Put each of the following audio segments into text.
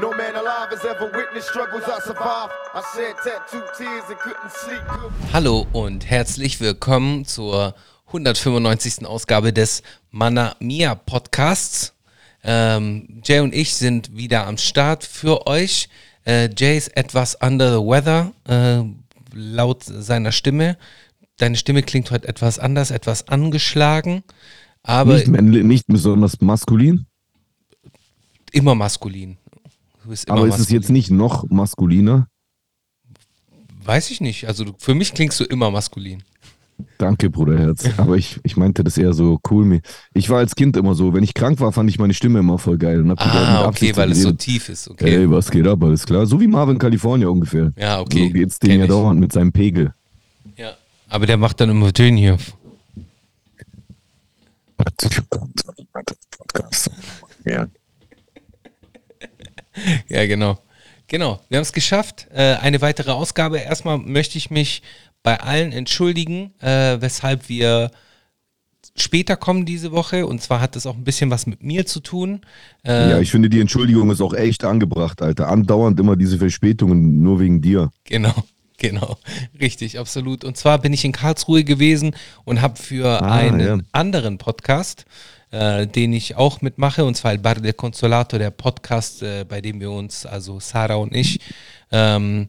No man alive has ever witnessed struggles I survived. I shed tattooed tears and couldn't sleep. Hallo und herzlich willkommen zur 195. Ausgabe des Mana Mia Podcasts. Ähm, Jay und ich sind wieder am Start für euch. Äh, Jay ist etwas under the weather, äh, laut seiner Stimme. Deine Stimme klingt heute etwas anders, etwas angeschlagen, aber Nicht, männlich- nicht besonders maskulin, immer maskulin. Du bist immer aber ist es jetzt nicht noch maskuliner? Weiß ich nicht. Also für mich klingst du immer maskulin. Danke, Bruderherz. Aber ich, ich meinte das eher so cool. Ich war als Kind immer so, wenn ich krank war, fand ich meine Stimme immer voll geil. Und hab Ah, okay, weil es so tief ist. Okay. Ey, was geht ab? Alles klar. So wie Marvin California ungefähr. Ja, okay. So geht's dem Kenn ja dauernd mit seinem Pegel. Ja. Aber der macht dann immer den hier. Ja. Ja, genau. Genau, wir haben es geschafft. Äh, eine weitere Ausgabe. Erstmal möchte ich mich bei allen entschuldigen, äh, weshalb wir später kommen diese Woche. Und zwar hat das auch ein bisschen was mit mir zu tun. Äh, ja, ich finde, die Entschuldigung ist auch echt angebracht, Alter. Andauernd immer diese Verspätungen, nur wegen dir. Genau, genau. Richtig, absolut. Und zwar bin ich in Karlsruhe gewesen und habe für Ah, einen ja. anderen Podcast, äh, den ich auch mitmache, und zwar El Bar del Consolato, der Podcast, äh, bei dem wir uns, also Sarah und ich, ähm,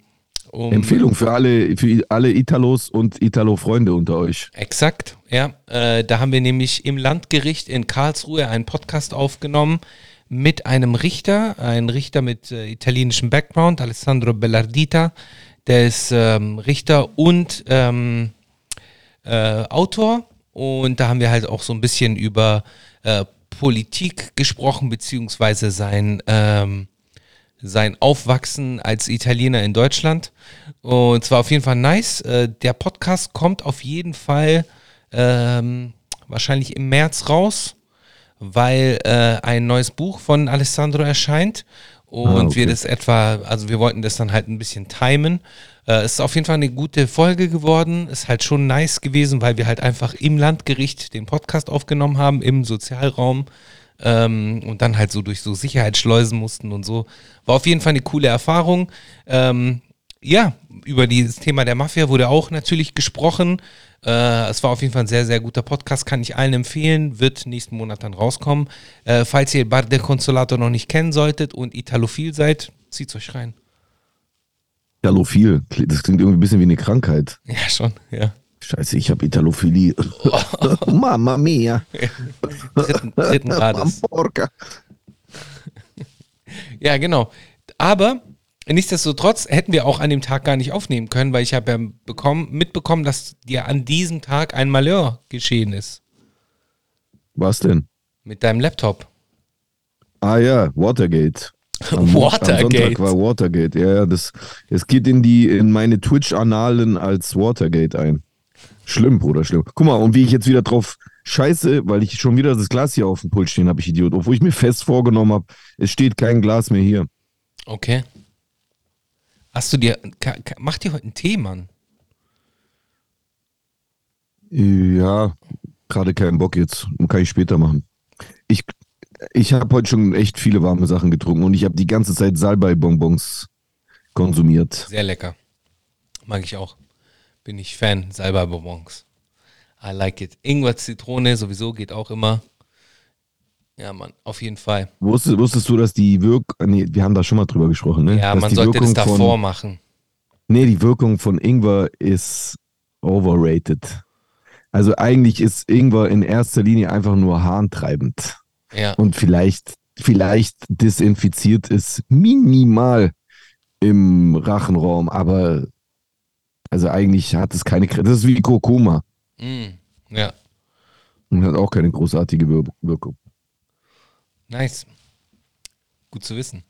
um Empfehlung für alle, für alle Italos und Italo-Freunde unter euch. Exakt, ja. Äh, da haben wir nämlich im Landgericht in Karlsruhe einen Podcast aufgenommen mit einem Richter, ein Richter mit äh, italienischem Background, Alessandro Bellardita. Der ist ähm, Richter und ähm, äh, Autor. Und da haben wir halt auch so ein bisschen über äh, Politik gesprochen, beziehungsweise sein, ähm, sein Aufwachsen als Italiener in Deutschland. Und zwar auf jeden Fall nice. Äh, der Podcast kommt auf jeden Fall ähm, wahrscheinlich im März raus, weil äh, ein neues Buch von Alessandro erscheint. Und Ah, okay. wir das etwa, also wir wollten das dann halt ein bisschen timen. Äh, es ist auf jeden Fall eine gute Folge geworden. Ist halt schon nice gewesen, weil wir halt einfach im Landgericht den Podcast aufgenommen haben, im Sozialraum. Ähm, und dann halt so durch so Sicherheitsschleusen mussten und so. War auf jeden Fall eine coole Erfahrung. Ähm, ja, über dieses Thema der Mafia wurde auch natürlich gesprochen. Äh, es war auf jeden Fall ein sehr, sehr guter Podcast, kann ich allen empfehlen, wird nächsten Monat dann rauskommen. Äh, falls ihr Bar del Consolato noch nicht kennen solltet und Italophil seid, zieht's euch rein. Italophil, das klingt irgendwie ein bisschen wie eine Krankheit. Ja, schon, ja. Scheiße, ich habe Italophilie. Mamma mia. Dritten, dritten Grades. Ja, genau. Aber nichtsdestotrotz hätten wir auch an dem Tag gar nicht aufnehmen können, weil ich habe ja bekommen, mitbekommen, dass dir an diesem Tag ein Malheur geschehen ist. Was denn? Mit deinem Laptop. Ah ja, Watergate. Am Mo- Am Watergate. Sonntag war Watergate. Ja, ja, das, es geht in die, in meine Twitch-Annalen als Watergate ein. Schlimm, Bruder, schlimm. Guck mal, und wie ich jetzt wieder drauf scheiße, weil ich schon wieder das Glas hier auf dem Pult stehen habe, ich Idiot. Obwohl ich mir fest vorgenommen habe, es steht kein Glas mehr hier. Okay. Hast du dir, mach dir heute einen Tee, Mann. Ja, gerade keinen Bock jetzt. Kann ich später machen. Ich, ich habe heute schon echt viele warme Sachen getrunken und ich habe die ganze Zeit Salbei-Bonbons konsumiert. Sehr lecker. Mag ich auch. Bin ich Fan. Salbei-Bonbons. I like it. Ingwer, Zitrone sowieso geht auch immer. Ja, Mann, auf jeden Fall. Wusstest, wusstest du, dass die Wirkung, nee, wir haben da schon mal drüber gesprochen, ne? Ja, dass man die sollte das Wirkung davor Von, machen. nee, die Wirkung von Ingwer ist overrated. Also eigentlich ist Ingwer in erster Linie einfach nur harntreibend. Ja. Und vielleicht, vielleicht desinfiziert es minimal im Rachenraum, aber also eigentlich hat es keine, das ist wie Kurkuma Mm, ja. und hat auch keine großartige Wir- Wirkung. Nice. Gut zu wissen.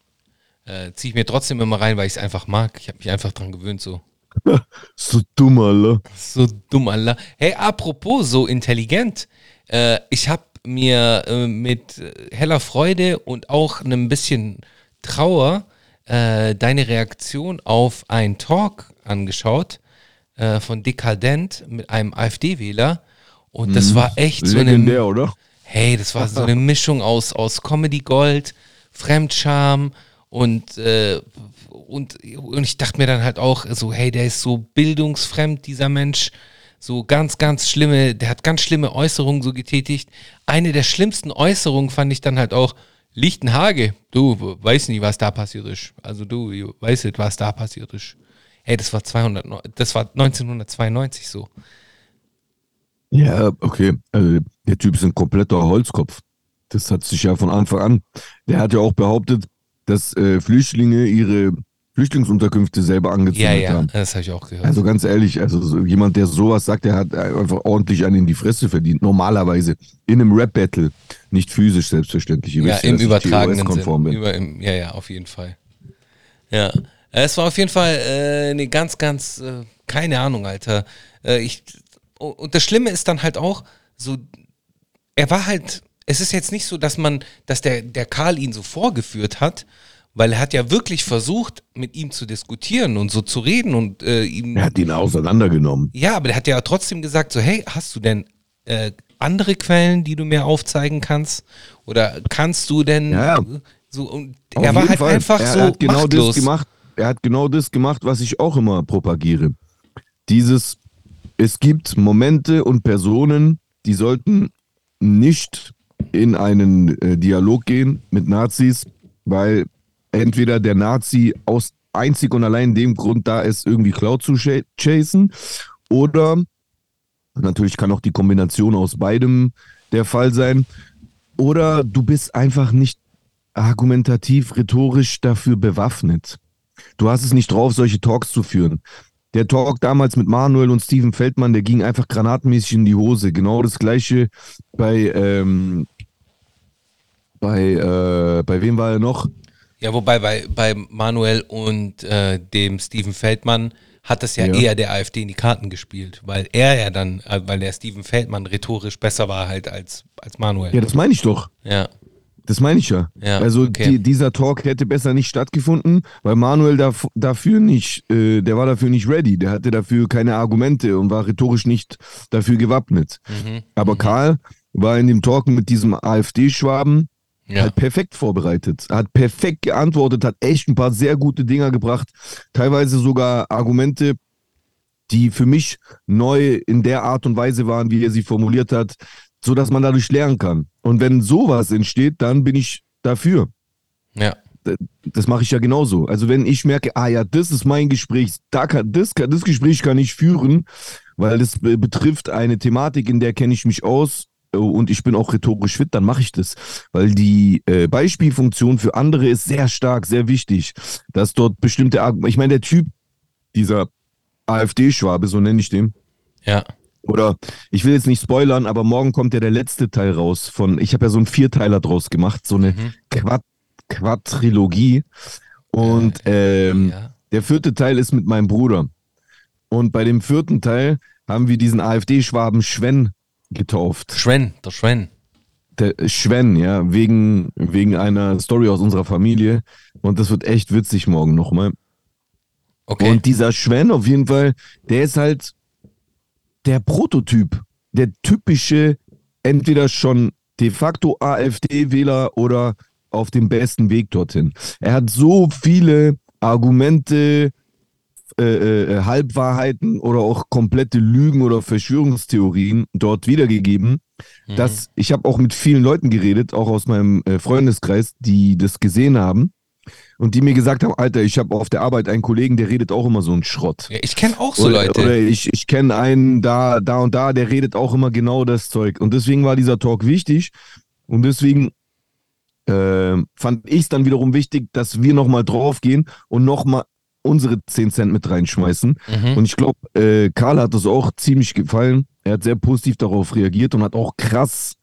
Äh, Ziehe ich mir trotzdem immer rein, weil ich es einfach mag. Ich habe mich einfach dran gewöhnt, so. So dumm, Alter. So dumm, Allah. Hey, apropos so intelligent. Äh, ich habe mir äh, mit heller Freude und auch einem bisschen Trauer äh, deine Reaktion auf einen Talk angeschaut äh, von Dekadent mit einem AfD-Wähler. Und das war echt so eine Legendär, oder? Hey, das war so eine Mischung aus, aus Comedy Gold, Fremdscham Und, äh, und, und ich dachte mir dann halt auch so, hey, der ist so bildungsfremd, dieser Mensch. So ganz, ganz schlimme, der hat ganz schlimme Äußerungen so getätigt. Eine der schlimmsten Äußerungen fand ich dann halt auch, Lichtenhage, du weißt nicht, was da passiert ist. Also du weißt nicht, was da passiert ist. Hey, das war 200, das war 1992 so. Ja, okay. Also der Typ ist ein kompletter Holzkopf. Das hat sich ja von Anfang an. Der hat ja auch behauptet, dass äh, Flüchtlinge ihre Flüchtlingsunterkünfte selber angezündet Ja, ja, haben. das habe ich auch gehört. Also ganz ehrlich, also so jemand, der sowas sagt, der hat einfach ordentlich einen in die Fresse verdient. Normalerweise in einem Rap-Battle, nicht physisch selbstverständlich. Ihr ja, wisst im ich übertragenen Sinn. bin. Über, im, ja, ja, auf jeden Fall. Ja, es war auf jeden Fall äh, eine ganz, ganz, äh, keine Ahnung, Alter. Äh, ich, und das Schlimme ist dann halt auch, so, er war halt, es ist jetzt nicht so, dass man, dass der, der Karl ihn so vorgeführt hat, weil er hat ja wirklich versucht, mit ihm zu diskutieren und so zu reden und äh, ihm. Er hat ihn auseinandergenommen. Ja, aber der hat ja trotzdem gesagt, so, hey, hast du denn äh, andere Quellen, die du mir aufzeigen kannst? Oder kannst du denn Ja, ja. so und Auf er war halt Fall. einfach er so hat genau machtlos. das gemacht. Er hat genau das gemacht, was ich auch immer propagiere. Dieses, es gibt Momente und Personen, die sollten nicht in einen äh, Dialog gehen mit Nazis, weil entweder der Nazi aus einzig und allein dem Grund da ist, irgendwie Cloud zu cha- chasen, oder natürlich kann auch die Kombination aus beidem der Fall sein, oder du bist einfach nicht argumentativ, rhetorisch dafür bewaffnet. Du hast es nicht drauf, solche Talks zu führen. Der Talk damals mit Manuel und Steven Feldmann, der ging einfach granatenmäßig in die Hose. Genau das gleiche bei, ähm, bei, äh, bei wem war er noch? Ja, wobei bei, bei Manuel und äh, dem Steven Feldmann hat es ja, Ja. eher der AfD in die Karten gespielt, weil er ja dann, äh, weil der Steven Feldmann rhetorisch besser war halt als, als Manuel. Ja, das meine ich doch. Ja, Das meine ich ja. Ja, also okay. die, dieser Talk hätte besser nicht stattgefunden, weil Manuel daf dafür nicht, äh, der war dafür nicht ready, der hatte dafür keine Argumente und war rhetorisch nicht dafür gewappnet. Mhm. Aber Karl war in dem Talk mit diesem AfD-Schwaben ja. halt perfekt vorbereitet, hat perfekt geantwortet, hat echt ein paar sehr gute Dinger gebracht, teilweise sogar Argumente, die für mich neu in der Art und Weise waren, wie er sie formuliert hat, so dass man dadurch lernen kann. Und wenn sowas entsteht, dann bin ich dafür. ja. Das mache ich ja genauso. Also wenn ich merke, ah ja, das ist mein Gespräch, da kann, das, kann, das Gespräch kann ich führen, weil das be- betrifft eine Thematik, in der kenne ich mich aus äh, und ich bin auch rhetorisch fit, dann mache ich das. Weil die äh, Beispielfunktion für andere ist sehr stark, sehr wichtig, dass dort bestimmte, ich meine, der Typ, dieser AfD-Schwabe, so nenne ich den, Ja. Oder ich will jetzt nicht spoilern, aber morgen kommt ja der letzte Teil raus von, ich habe ja so einen Vierteiler draus gemacht, so eine Mhm. Quad Quadrilogie. Und ähm, ja. der vierte Teil ist mit meinem Bruder. Und bei dem vierten Teil haben wir diesen AfD-Schwaben Schwen getauft. Schwen, der Schwen. Der Schwen, ja, wegen, wegen einer Story aus unserer Familie. Und das wird echt witzig morgen nochmal. Okay. Und dieser Schwen auf jeden Fall, der ist halt der Prototyp, der typische, entweder schon de facto AfD-Wähler oder auf dem besten Weg dorthin. Er hat so viele Argumente, äh, äh, Halbwahrheiten oder auch komplette Lügen oder Verschwörungstheorien dort wiedergegeben, Mhm. dass ich habe auch mit vielen Leuten geredet, auch aus meinem äh, Freundeskreis, die das gesehen haben und die mir gesagt haben, Alter, ich habe auf der Arbeit einen Kollegen, der redet auch immer so einen Schrott. ja, ich kenne auch so oder, Leute. Oder ich, ich kenne einen da, da und da, der redet auch immer genau das Zeug. Und deswegen war dieser Talk wichtig. Und deswegen äh, fand ich es dann wiederum wichtig, dass wir nochmal draufgehen und nochmal unsere 10 Cent mit reinschmeißen. Mhm. Und ich glaube, äh, Karl hat das auch ziemlich gefallen. Er hat sehr positiv darauf reagiert und hat auch krass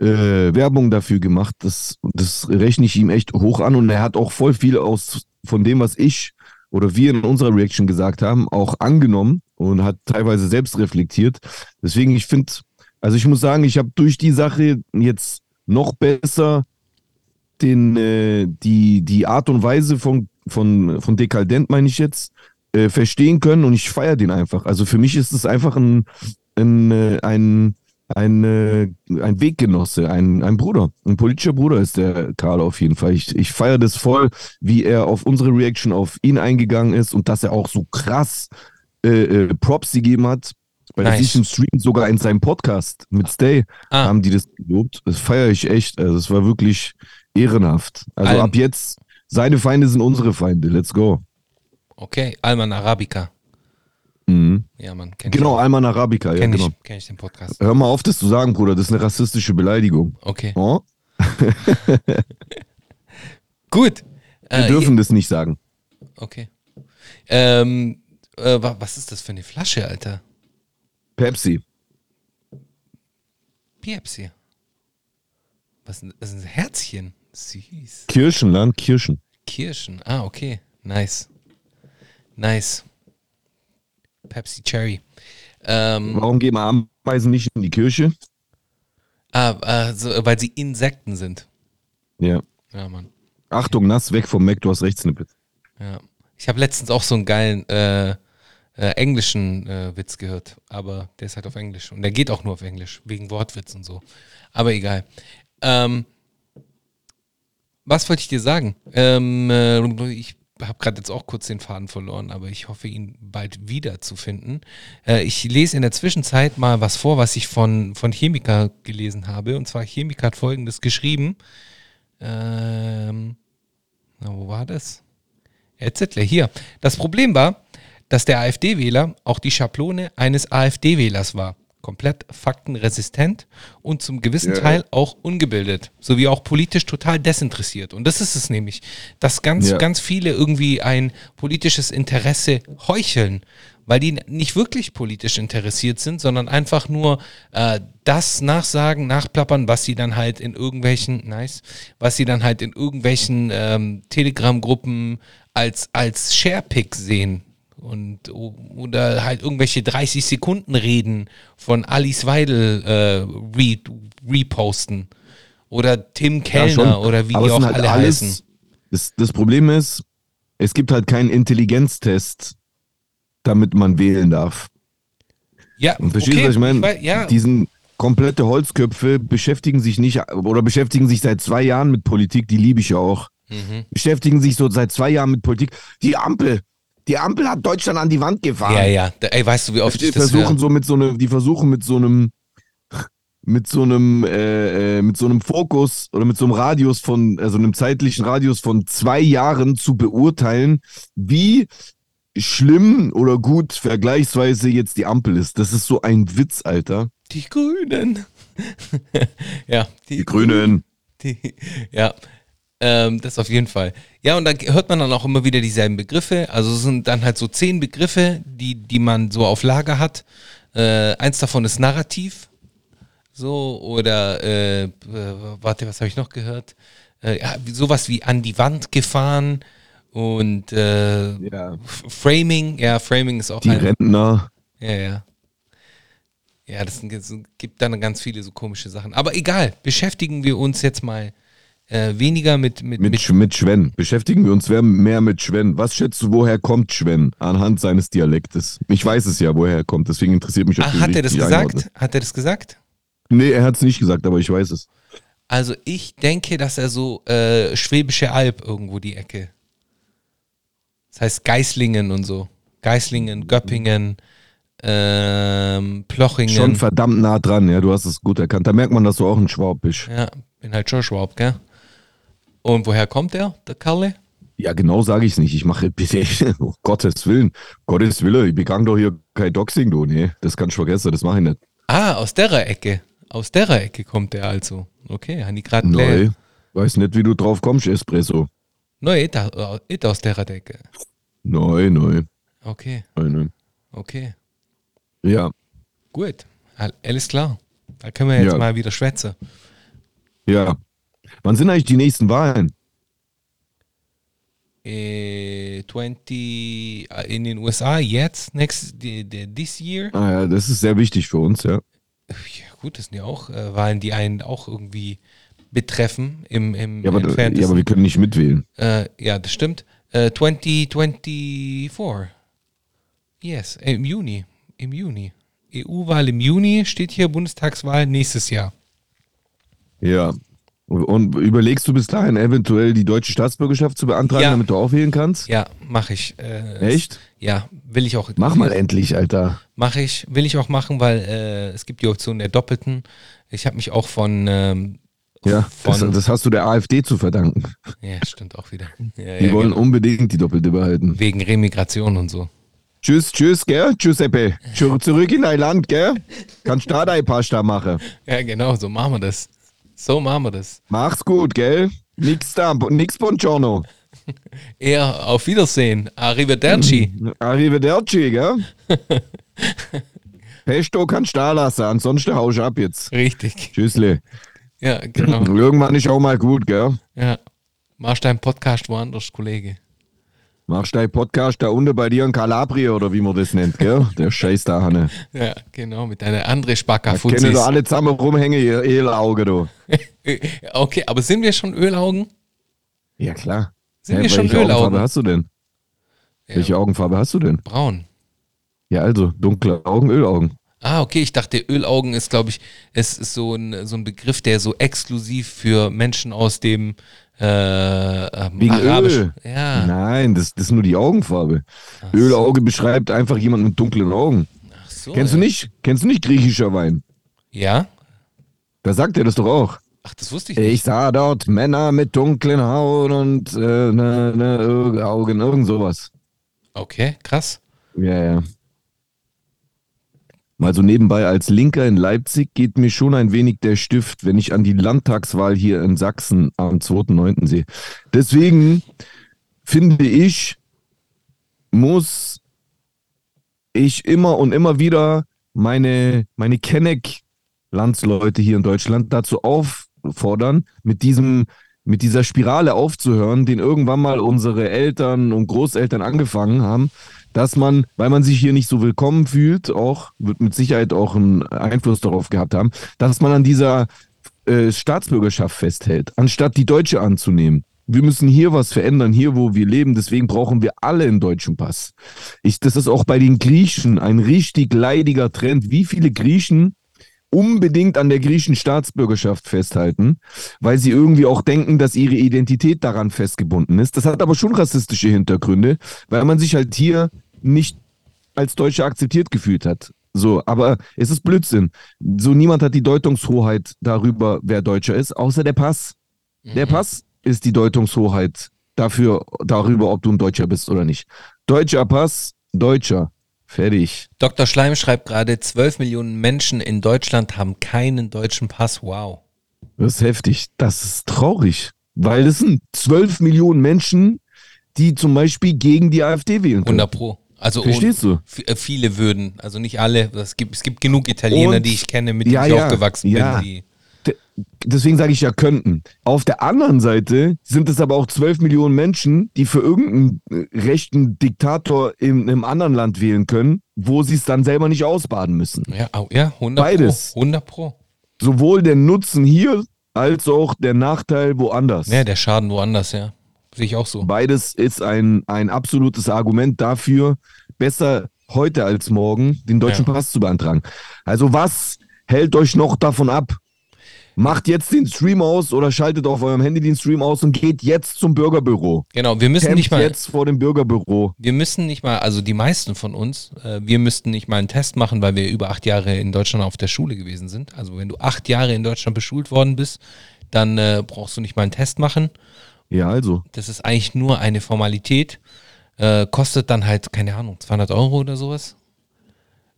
äh, Werbung dafür gemacht. Das, das rechne ich ihm echt hoch an. Und er hat auch voll viel aus von dem, was ich oder wir in unserer Reaction gesagt haben, auch angenommen und hat teilweise selbst reflektiert. Deswegen, ich finde, also ich muss sagen, ich habe durch die Sache jetzt noch besser den, äh, die, die Art und Weise von, von, von Dekadent, meine ich jetzt, äh, verstehen können und ich feiere den einfach. Also für mich ist es einfach ein, ein, äh, ein, ein, äh, ein Weggenosse, ein, ein Bruder, ein politischer Bruder ist der Karl auf jeden Fall. Ich, ich feiere das voll, wie er auf unsere Reaction auf ihn eingegangen ist und dass er auch so krass äh, äh, Props gegeben hat. Bei Nice. Im Stream, sogar in seinem Podcast mit Stay, Ah. haben die das gelobt. Das feiere ich echt. Also, es war wirklich ehrenhaft. Also, Allen- ab jetzt, seine Feinde sind unsere Feinde. Let's go. Okay, Alman Arabica. Mhm. Ja, Mann. Genau, ich, Alman Arabica, ja, kenn genau. ich, kenn ich den Podcast. Hör mal auf, das zu sagen, Bruder. Das ist eine rassistische Beleidigung. Okay. Oh? Gut. Wir Äh, dürfen das nicht sagen. Okay. Ähm, äh, wa- was ist das für eine Flasche, Alter? Pepsi. Pepsi. Was ist ein Herzchen? Süß. Kirschenland, Kirschen. Kirschen. Ah, okay. Nice. Nice. Pepsi Cherry. Ähm, Warum gehen Ameisen nicht in die Kirche? ah, ah, so, weil sie Insekten sind. Ja. Ja, Mann. Achtung, nass, weg vom Mac, du hast Rechtssnippet. Ja. Ich habe letztens auch so einen geilen äh, äh, englischen äh, Witz gehört, aber der ist halt auf Englisch. Und der geht auch nur auf Englisch, wegen Wortwitz und so. Aber egal. Ähm, was wollte ich dir sagen? Ähm, äh, ich habe gerade jetzt auch kurz den Faden verloren, aber ich hoffe, ihn bald wieder zu finden. Äh, ich lese in der Zwischenzeit mal was vor, was ich von, von Chemiker gelesen habe. Und zwar Chemiker hat folgendes geschrieben. Ähm, na, wo war das? Herr Zittler, hier. Das Problem war, dass der AfD-Wähler auch die Schablone eines AfD-Wählers war. Komplett faktenresistent und zum gewissen Ja. Teil auch ungebildet, sowie auch politisch total desinteressiert. Und das ist es nämlich, dass ganz, Ja. ganz viele irgendwie ein politisches Interesse heucheln, weil die nicht wirklich politisch interessiert sind, sondern einfach nur äh, das nachsagen, nachplappern, was sie dann halt in irgendwelchen, nice, was sie dann halt in irgendwelchen ähm, Telegram-Gruppen als, als Sharepick sehen. Und, oder halt irgendwelche 30 Sekunden Reden von Alice Weidel äh, re, reposten. Oder Tim Kellner schon. oder wie Aber die auch halt alle alles- heißen. Das, das Problem ist, es gibt halt keinen Intelligenztest, damit man wählen darf. Ja, Und verstehst du, okay, was ich meine? wei- ja, Diesen komplette Holzköpfe beschäftigen sich nicht oder beschäftigen sich seit zwei Jahren mit Politik, die liebe ich ja auch. Mhm. Beschäftigen sich so seit zwei Jahren mit Politik. Die Ampel, die Ampel hat Deutschland an die Wand gefahren. ja, ja. Ey, weißt du, wie oft Die ich das versuchen so mit so einem, die versuchen mit so einem, mit so einem, äh, äh, mit so einem Fokus oder mit so einem Radius von, also einem zeitlichen Radius von zwei Jahren zu beurteilen, wie schlimm oder gut vergleichsweise jetzt die Ampel ist. Das ist so ein Witz, Alter. Die Grünen. ja, Die Grünen. Die, ja, ähm, das auf jeden Fall. Ja, und da hört man dann auch immer wieder dieselben Begriffe. Also es sind dann halt so zehn Begriffe, die, die man so auf Lager hat. Äh, eins davon ist Narrativ. So, oder, äh, äh, warte, was habe ich noch gehört? Äh, ja, wie- sowas wie an die Wand gefahren und äh, Ja. Framing. Ja, Framing ist auch Die ein. Rentner. Ja, ja. Ja, das sind, es gibt dann ganz viele so komische Sachen. Aber egal, beschäftigen wir uns jetzt mal äh, weniger mit, mit, Mit, mit, mit Schwen. Beschäftigen wir uns mehr mit Schwen. Was schätzt du, woher kommt Schwen? Anhand seines Dialektes. Ich weiß es ja, woher er kommt. Deswegen interessiert mich, Ach, du hat er das gesagt? einordnest. Hat er das gesagt? Nee, er hat es nicht gesagt, aber ich weiß es. Also ich denke, dass er so äh, Schwäbische Alb irgendwo die Ecke. Das heißt Geislingen und so. Geislingen, Göppingen, ähm, Plochingen. Schon verdammt nah dran, ja, du hast es gut erkannt. Da merkt man, dass du auch ein Schwab bist. ja, bin halt schon Schwab, gell? Und woher kommt der, der Kalle? Ja, genau sage ich es nicht. Ich mache bitte, um Gottes Willen, Gottes Wille, ich begann doch hier kein Doxing, du. Nee, das kannst du vergessen, das mache ich nicht. Ah, aus der Ecke. Aus der Ecke kommt der also. Okay, habe ich gerade Neu. Weiß nicht, wie du drauf kommst, Espresso. Neu, da- äh, aus der Ecke. Neu, neu. Okay, neu, neu. okay. Ja, Gut. Al- Alles klar. Da können wir jetzt Ja. mal wieder schwätzen. ja. Wann sind eigentlich die nächsten Wahlen? Äh, 20 äh, in den USA jetzt, next, this year. Ah ja, das ist sehr wichtig für uns, ja. Ja, gut, das sind ja auch äh, Wahlen, die einen auch irgendwie betreffen im, im Ja, aber, ja, aber wir können nicht mitwählen. Äh, ja, das stimmt. Äh, 2024. Yes, äh, im Juni. Im Juni. EU-Wahl im Juni, steht hier Bundestagswahl nächstes Jahr. Ja. Und überlegst du bis dahin eventuell die deutsche Staatsbürgerschaft zu beantragen, Ja. damit du auch wählen kannst? Ja, mache ich. Äh, Echt? Ja, will ich auch. Mach mal endlich, Alter. Mache ich, will ich auch machen, weil äh, es gibt die Option der Doppelten. Ich habe mich auch von, ähm, Ja, das, das hast du der AfD zu verdanken. ja, stimmt auch wieder. Ja, Die ja, wollen genau. unbedingt die Doppelte behalten. Wegen Remigration und so. Tschüss, tschüss, gell? Giuseppe. Zu- Zurück in dein Land, gell? Kannst da deine Pasta machen. Ja, genau, so machen wir das. So machen wir das. Mach's gut, gell? Nix da, nix Buongiorno. Eher auf Wiedersehen. Arrivederci. Arrivederci, gell? Pesto kannst du da lassen, ansonsten hau ich ab jetzt. Richtig. Tschüssle. Ja, genau. Irgendwann ist auch mal gut, gell? Ja. Machst deinen Podcast woanders, Kollege. Machst deinen Podcast da unten bei dir in Calabria oder wie man das nennt, gell? Der Scheiß da, Hanne. Ja, genau, mit deiner André Spacker Kennen da alle zusammen rumhängen, ihr Ehelauge, du. Okay, aber sind wir schon Ölaugen? Ja, klar. Sind Hä, wir schon welche Augenfarbe Ölaugen? hast du denn? Ja. Welche Augenfarbe hast du denn? Braun. Ja, also, dunkle Augen, Ölaugen. Ah, okay, ich dachte, Ölaugen ist, glaube ich, es ist so ein, so ein Begriff, der so exklusiv für Menschen aus dem äh, ähm, Wegen Arabisch. Öl. Ja, Nein, das, das ist nur die Augenfarbe. Ölauge beschreibt einfach jemand mit dunklen Augen. ach so. Kennst du ja. nicht? Kennst du nicht griechischer Wein? Ja? Da sagt er das doch auch. Ach, das wusste ich nicht. Ich sah dort Männer mit dunklen Haut und äh, ne, ne, Augen, irgend sowas. Okay, krass. Ja, ja. Mal so nebenbei, als Linker in Leipzig geht mir schon ein wenig der Stift, wenn ich an die Landtagswahl hier in Sachsen am 2.9. sehe. Deswegen finde ich, muss ich immer und immer wieder meine, meine Kenneck-Landsleute hier in Deutschland dazu auffordern, mit diesem mit dieser Spirale aufzuhören, den irgendwann mal unsere Eltern und Großeltern angefangen haben, dass man, weil man sich hier nicht so willkommen fühlt, auch, wird mit Sicherheit auch einen Einfluss darauf gehabt haben, dass man an dieser äh, Staatsbürgerschaft festhält, anstatt die deutsche anzunehmen. Wir müssen hier was verändern, hier wo wir leben, deswegen brauchen wir alle einen deutschen Pass. Ich, das ist auch bei den Griechen ein richtig leidiger Trend. Wie viele Griechen unbedingt an der griechischen Staatsbürgerschaft festhalten, weil sie irgendwie auch denken, dass ihre Identität daran festgebunden ist. Das hat aber schon rassistische Hintergründe, weil man sich halt hier nicht als Deutscher akzeptiert gefühlt hat. So, aber es ist Blödsinn. So niemand hat die Deutungshoheit darüber, wer Deutscher ist, außer der Pass. Der Pass ist die Deutungshoheit dafür, darüber, ob du ein Deutscher bist oder nicht. Deutscher Pass, Deutscher. Fertig. Dr. Schleim schreibt gerade, 12 Millionen Menschen in Deutschland haben keinen deutschen Pass. Wow. Das ist heftig. Das ist traurig. Weil es sind 12 Millionen Menschen, die zum Beispiel gegen die AfD wählen können. 100 Pro. Also Verstehst du? äh, viele würden, also nicht alle. Es gibt, es gibt genug Italiener, Und- die ich kenne, mit denen Ja, ich ja, aufgewachsen ja. bin. Deswegen sage ich ja könnten. Auf der anderen Seite sind es aber auch 12 Millionen Menschen, die für irgendeinen äh, rechten Diktator in einem anderen Land wählen können, wo sie es dann selber nicht ausbaden müssen. ja, ja, 100 Beides. Pro. 100 Pro. Sowohl der Nutzen hier als auch der Nachteil woanders. Ja, der Schaden woanders, ja. Sehe ich auch so. Beides ist ein, ein absolutes Argument dafür, besser heute als morgen den deutschen Ja. Pass zu beantragen. Also was hält euch noch davon ab? Macht jetzt den Stream aus oder schaltet auf eurem Handy den Stream aus und geht jetzt zum Bürgerbüro. Genau, wir müssen Campt nicht mal. jetzt vor dem Bürgerbüro. Wir müssen nicht mal, also die meisten von uns, äh, wir müssten nicht mal einen Test machen, weil wir über acht Jahre in Deutschland auf der Schule gewesen sind. Also wenn du acht Jahre in Deutschland beschult worden bist, dann äh, brauchst du nicht mal einen Test machen. Ja, also. Das ist eigentlich nur eine Formalität. Äh, kostet dann halt, keine Ahnung, 200 Euro oder sowas.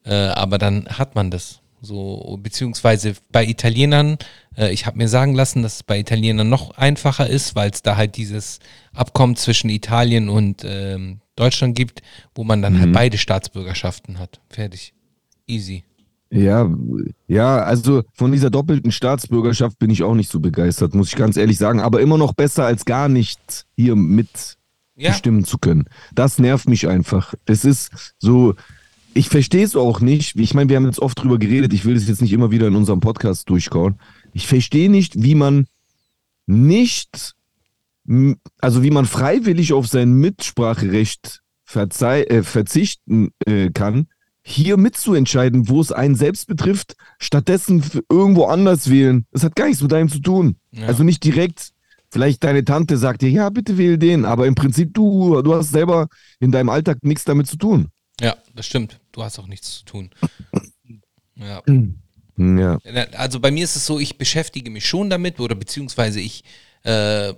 Äh, aber dann hat man das. So, beziehungsweise bei Italienern, ich habe mir sagen lassen, dass es bei Italienern noch einfacher ist, weil es da halt dieses Abkommen zwischen Italien und ähm, Deutschland gibt, wo man dann halt beide Staatsbürgerschaften hat. Fertig. Easy. Ja, ja, also von dieser doppelten Staatsbürgerschaft bin ich auch nicht so begeistert, muss ich ganz ehrlich sagen. Aber immer noch besser als gar nicht hier mit Ja. bestimmen zu können. Das nervt mich einfach. Es ist so, ich verstehe es auch nicht. Ich meine, wir haben jetzt oft drüber geredet. Ich will das jetzt nicht immer wieder in unserem Podcast durchkauen. Ich verstehe nicht, wie man nicht, also wie man freiwillig auf sein Mitspracherecht äh, verzichten äh, kann, hier mitzuentscheiden, wo es einen selbst betrifft, stattdessen irgendwo anders wählen. Das hat gar nichts mit einem zu tun. Ja. Also nicht direkt, vielleicht deine Tante sagt dir, ja, bitte wähl den, aber im Prinzip du, du hast selber in deinem Alltag nichts damit zu tun. Ja, das stimmt. Du hast auch nichts zu tun. Ja. Ja. Also bei mir ist es so, ich beschäftige mich schon damit oder beziehungsweise ich äh,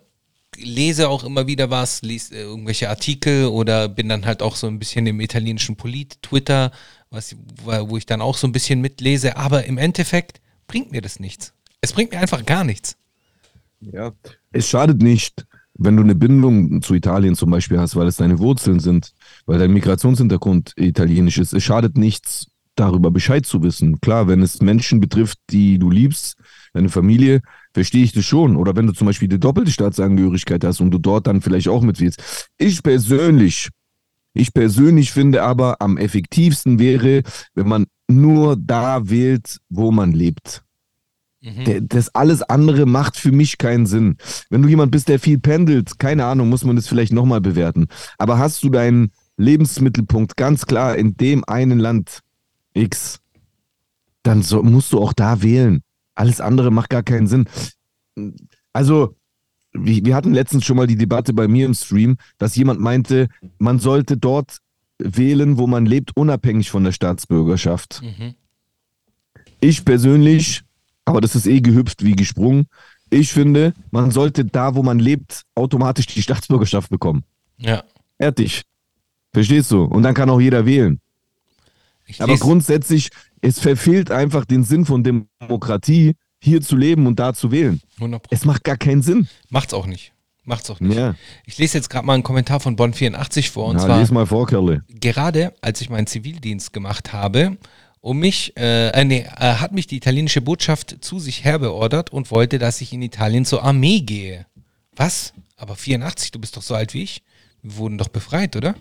lese auch immer wieder was, lese äh, irgendwelche Artikel oder bin dann halt auch so ein bisschen im italienischen Polit-Twitter, wo ich dann auch so ein bisschen mitlese. Aber im Endeffekt bringt mir das nichts. Es bringt mir einfach gar nichts. Ja. Es schadet nicht, wenn du eine Bindung zu Italien zum Beispiel hast, weil es deine Wurzeln sind, weil dein Migrationshintergrund italienisch ist. Es schadet nichts, darüber Bescheid zu wissen. Klar, wenn es Menschen betrifft, die du liebst, deine Familie, verstehe ich das schon. Oder wenn du zum Beispiel die doppelte Staatsangehörigkeit hast und du dort dann vielleicht auch mitwählst. Ich persönlich, ich persönlich finde aber, am effektivsten wäre, wenn man nur da wählt, wo man lebt. Der, das alles andere macht für mich keinen Sinn. Wenn du jemand bist, der viel pendelt, keine Ahnung, muss man das vielleicht nochmal bewerten. Aber hast du deinen Lebensmittelpunkt ganz klar in dem einen Land X, dann so, musst du auch da wählen. Alles andere macht gar keinen Sinn. Also, wir, hatten letztens schon mal die Debatte bei mir im Stream, dass jemand meinte, man sollte dort wählen, wo man lebt, unabhängig von der Staatsbürgerschaft. Mhm. Ich persönlich, aber das ist eh gehüpft wie gesprungen, ich finde, man sollte da, wo man lebt, automatisch die Staatsbürgerschaft bekommen. Ja. Fertig. Verstehst du? Und dann kann auch jeder wählen. Aber grundsätzlich, es verfehlt einfach den Sinn von Demokratie, hier zu leben und da zu wählen. 100 Pro. Es macht gar keinen Sinn. Macht's auch nicht. Macht's auch nicht. Ja, Ich lese jetzt gerade mal einen Kommentar von Bonn84 vor und ja zwar. mal vor, Kerle. gerade als ich meinen Zivildienst gemacht habe, um mich, äh, äh, nee, äh, hat mich die italienische Botschaft zu sich herbeordert und wollte, dass ich in Italien zur Armee gehe. Was? Aber 84, du bist doch so alt wie ich. Wir wurden doch befreit, oder?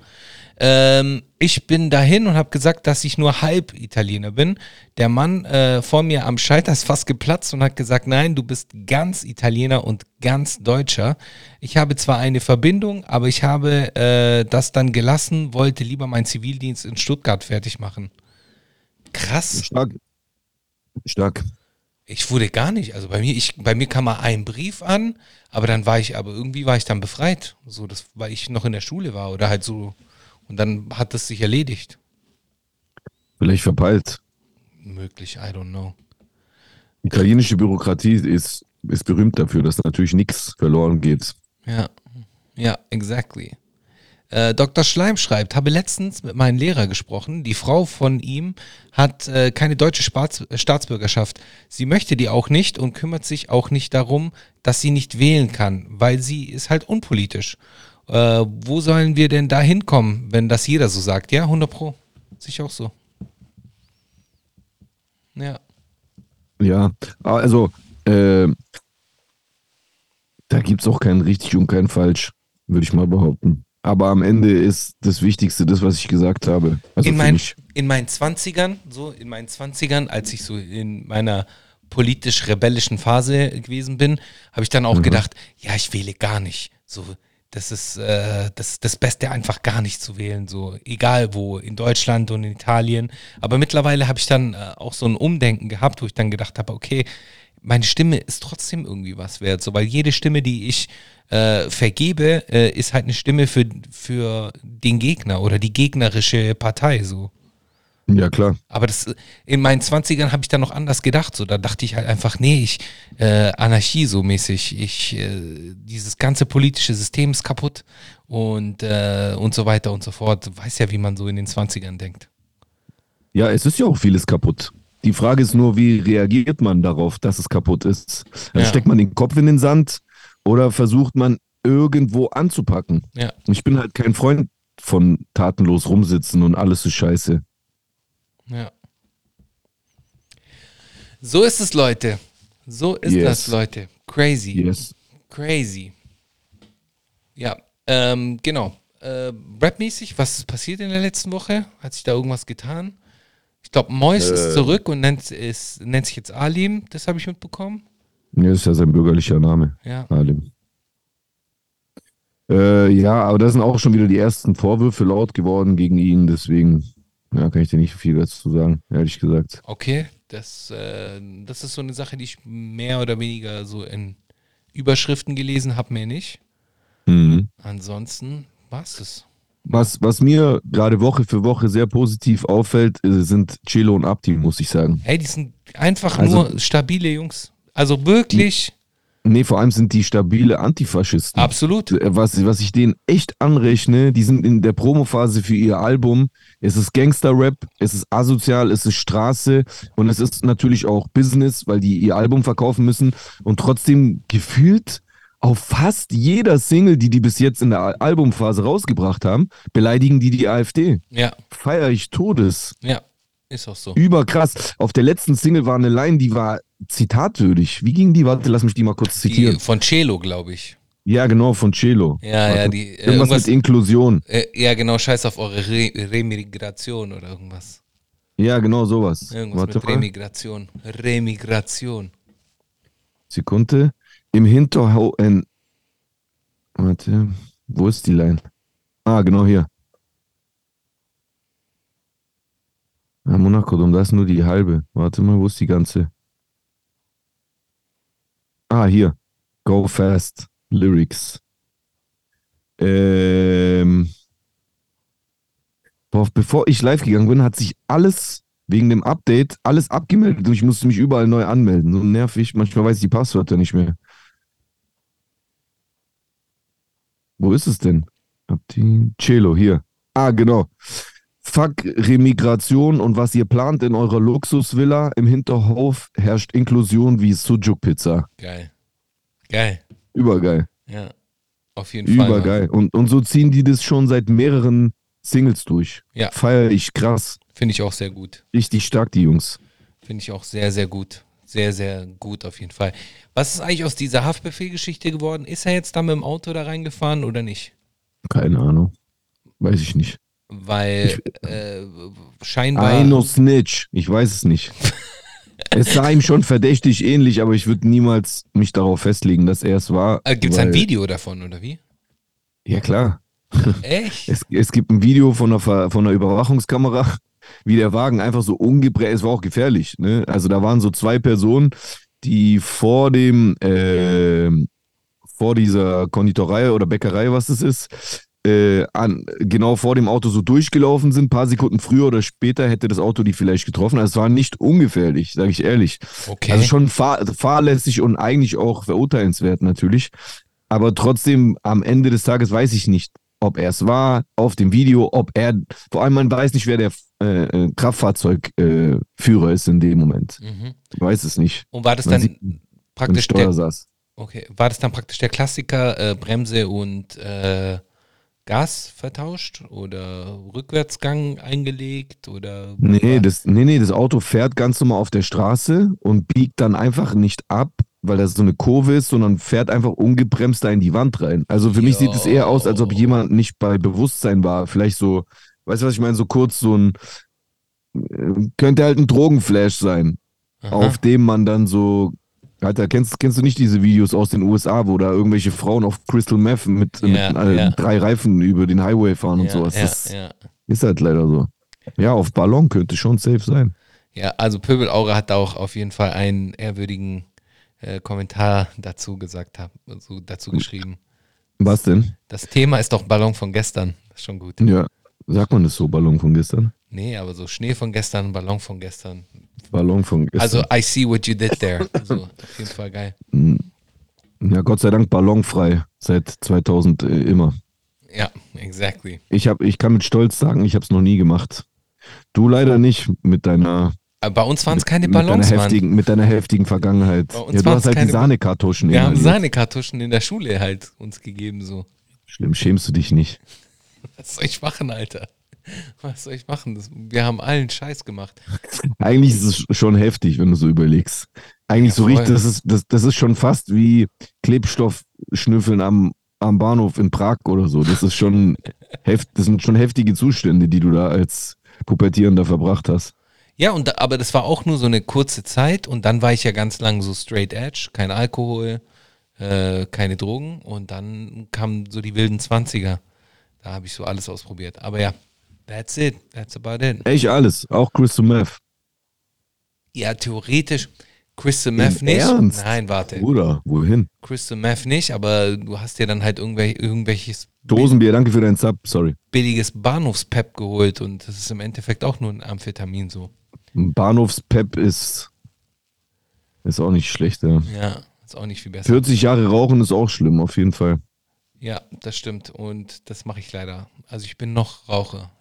Ähm, ich bin dahin und habe gesagt, dass ich nur halb Italiener bin. Der Mann äh, vor mir am Scheiter ist fast geplatzt und hat gesagt, nein, du bist ganz Italiener und ganz Deutscher. Ich habe zwar eine Verbindung, aber ich habe äh, das dann gelassen, wollte lieber meinen Zivildienst in Stuttgart fertig machen. Krass. Stark. Stark. Ich wurde gar nicht, also bei mir, ich, bei mir kam mal ein Brief an, aber dann war ich, aber irgendwie war ich dann befreit. So, das, weil ich noch in der Schule war oder halt so. Und dann hat es sich erledigt. Vielleicht verpeilt. Möglich, I don't know. Italienische Bürokratie ist, ist berühmt dafür, dass natürlich nichts verloren geht. Ja, ja, exactly. Äh, Dr. Schleim schreibt, habe letztens mit meinem Lehrer gesprochen. Die Frau von ihm hat äh, keine deutsche Spaats Staatsbürgerschaft. Sie möchte die auch nicht und kümmert sich auch nicht darum, dass sie nicht wählen kann, weil sie ist halt unpolitisch. Äh, wo sollen wir denn da hinkommen, wenn das jeder so sagt? Ja, 100 Pro. Sicher auch so. Ja. Ja, also äh, da gibt es auch kein richtig und kein falsch, würde ich mal behaupten. Aber am Ende ist das Wichtigste das, was ich gesagt habe. Also in, mein, in meinen 20ern, so in meinen 20ern, als ich so in meiner politisch-rebellischen Phase gewesen bin, habe ich dann auch gedacht, ja, ich wähle gar nicht. So, das ist äh, das, das Beste, einfach gar nicht zu wählen, so egal wo, in Deutschland und in Italien. Aber mittlerweile habe ich dann äh, auch so ein Umdenken gehabt, wo ich dann gedacht habe, okay, meine Stimme ist trotzdem irgendwie was wert, so weil jede Stimme, die ich äh, vergebe, äh, ist halt eine Stimme für, für den Gegner oder die gegnerische Partei, so. Ja, klar. Aber das in meinen 20ern habe ich dann noch anders gedacht. So, da dachte ich halt einfach, nee, ich, äh, Anarchie so mäßig, ich, äh, dieses ganze politische System ist kaputt und, äh, und so weiter und so fort. Du weißt ja, wie man so in den 20ern denkt. Ja, es ist ja auch vieles kaputt. Die Frage ist nur, wie reagiert man darauf, dass es kaputt ist? Also Ja. Steckt man den Kopf in den Sand oder versucht man irgendwo anzupacken? Ja. Ich bin halt kein Freund von tatenlos rumsitzen und alles ist scheiße. Ja. So ist es, Leute. So ist Yes. das, Leute. Crazy. Yes. Crazy. Ja, ähm, genau. Äh, Rap-mäßig, was ist passiert in der letzten Woche? Hat sich da irgendwas getan? Ich glaube, Mois Äh. ist zurück und nennt, ist, nennt sich jetzt Alim. Das habe ich mitbekommen. Ja, ist ja sein bürgerlicher Name. Ja. Alim. Äh, ja, aber da sind auch schon wieder die ersten Vorwürfe laut geworden gegen ihn, deswegen Ja, kann ich dir nicht viel dazu sagen, ehrlich gesagt. Okay, das, äh, das ist so eine Sache, die ich mehr oder weniger so in Überschriften gelesen habe, mehr nicht. Mhm. Ansonsten war es das. Was, was mir gerade Woche für Woche sehr positiv auffällt, äh, sind Chelo und Abdi, muss ich sagen. Hey, die sind einfach Also- nur stabile Jungs. Also wirklich, Nee, vor allem sind die stabile Antifaschisten. absolut. Äh, Was, was ich denen echt anrechne, die sind in der Promophase für ihr Album. Es ist Gangster-Rap, es ist asozial, es ist Straße und es ist natürlich auch Business, weil die ihr Album verkaufen müssen. Und trotzdem gefühlt auf fast jeder Single, die die bis jetzt in der Al- Albumphase rausgebracht haben, beleidigen die die AfD. Ja, Feier ich Todes. ja, ist auch so. Überkrass. Auf der letzten Single war eine Line, die war zitatwürdig. Wie ging die? Warte, lass mich die mal kurz Die zitieren. von Cello, glaube ich. Ja, genau, von Cello. Ja, ja, Warte. die, äh, Irgendwas irgendwas- mit Inklusion. Äh, ja, genau, scheiß auf eure Re Remigration oder irgendwas. Ja, genau sowas. Irgendwas Warte mit mal. Remigration. Remigration. Sekunde. Im Hinterhau... Warte, wo ist die Line? Ah, genau hier. Ah, Monaco, da ist nur die halbe. Warte mal, wo ist die ganze? Ah, hier. Go Fast. Lyrics. Ähm. Bevor ich live gegangen bin, hat sich alles wegen dem Update, alles abgemeldet und ich musste mich überall neu anmelden. So nervig. Manchmal weiß ich die Passwörter nicht mehr. Wo ist es denn? Cello, hier. Ah, genau. Fuck Remigration und was ihr plant in eurer Luxusvilla im Hinterhof herrscht Inklusion wie Sujuk-Pizza. Geil. Geil. Übergeil. Ja. Auf jeden Fall. Mann. Übergeil. Und, und so ziehen die das schon seit mehreren Singles durch. Ja. Feier ich krass. Finde ich auch sehr gut. Richtig stark, die Jungs. Finde ich auch sehr, sehr gut. Sehr, sehr gut auf jeden Fall. Was ist eigentlich aus dieser Haftbefehlgeschichte geworden? Ist er jetzt da mit dem Auto da reingefahren oder nicht? Keine Ahnung. Weiß ich nicht. Weil äh, scheinbar. Ein Snitch. Ich weiß es nicht. es sah ihm schon verdächtig ähnlich, aber ich würde niemals mich darauf festlegen, dass er es war. Äh, Gibt es ein Video davon oder wie? Ja, klar. Echt? Es, es gibt ein Video von einer, von einer Überwachungskamera, wie der Wagen einfach so ungebremst, es war auch gefährlich. Ne? Also da waren so zwei Personen, die vor dem, ähm, vor dieser Konditorei oder Bäckerei, was das ist, äh, an, genau vor dem Auto so durchgelaufen sind. Ein paar Sekunden früher oder später hätte das Auto die vielleicht getroffen. Also es war nicht ungefährlich, sage ich ehrlich. Okay. Also schon fahr fahrlässig und eigentlich auch verurteilenswert natürlich. Aber trotzdem, am Ende des Tages weiß ich nicht, ob er es war, auf dem Video, ob er, vor allem man weiß nicht, wer der äh, äh, Kraftfahrzeugführer äh, ist in dem Moment. mhm. Ich weiß es nicht. Und war das Man dann sieht, praktisch der, saß. okay, war das dann praktisch der Klassiker äh, Bremse und äh, Gas vertauscht oder Rückwärtsgang eingelegt oder Nee das, nee, nee, das Auto fährt ganz normal auf der Straße und biegt dann einfach nicht ab, weil das so eine Kurve ist, sondern fährt einfach ungebremst da in die Wand rein. Also für mich sieht es eher aus, als ob Jo. jemand nicht bei Bewusstsein war. Vielleicht so, weißt du, was ich meine? So kurz so ein, äh, könnte halt ein Drogenflash sein, Aha. auf dem man dann so, Alter, kennst, kennst du nicht diese Videos aus den USA, wo da irgendwelche Frauen auf Crystal Meth mit, Ja, mit äh, ja. drei Reifen über den Highway fahren und sowas? ja, das ist halt leider so. Ja, auf Ballon könnte schon safe sein. ja, also Pöbel Aura hat da auch auf jeden Fall einen ehrwürdigen äh, Kommentar dazu gesagt, hab, also dazu geschrieben. Was denn? Das Thema ist doch Ballon von gestern. Das ist schon gut. Ja, sagt man das so, Ballon von gestern? Nee, aber so Schnee von gestern, Ballon von gestern. Ballon von gestern. Also I see what you did there. So, auf jeden Fall geil. ja, Gott sei Dank ballonfrei seit 2000 äh, immer. Ja, exactly. Ich, hab, ich kann mit Stolz sagen, ich habe es noch nie gemacht. Du leider nicht mit deiner, Aber bei uns waren es keine mit deiner, Ballons, heftigen, mit deiner heftigen Vergangenheit. Bei uns Ja, du hast halt keine die Sahnekartuschen. Wir haben. Sahnekartuschen in der Schule halt uns gegeben, so. Schlimm, schämst du dich nicht. Was soll ich machen, Alter? Was soll ich machen? Das, wir haben allen Scheiß gemacht. Eigentlich ist es schon heftig, wenn du so überlegst. Eigentlich Ja, so richtig, das ist, das, das ist schon fast wie Klebstoffschnüffeln am, am Bahnhof in Prag oder so. Das ist schon heft, das sind schon heftige Zustände, die du da als Pubertierender verbracht hast. Ja, und da, aber das war auch nur so eine kurze Zeit und dann war ich ja ganz lang so straight edge, kein Alkohol, äh, keine Drogen und dann kamen so die wilden Zwanziger. Da habe ich so alles ausprobiert. Aber ja, That's it. That's about it. Echt alles, auch Crystal Meth. Ja, theoretisch. Crystal Meth nicht. Ernst? Nein, warte. Bruder, wohin? Crystal Meth nicht, aber du hast dir dann halt irgendwel irgendwelches Dosenbier, danke für deinen Sub, sorry. billiges Bahnhofspep geholt und das ist im Endeffekt auch nur ein Amphetamin so. Ein Bahnhofspep ist, ist auch nicht schlecht, ja. Ja, ist auch nicht viel besser. 40 Jahre rauchen ist auch schlimm, auf jeden Fall. Ja, das stimmt und das mache ich leider. Also ich bin noch Raucher.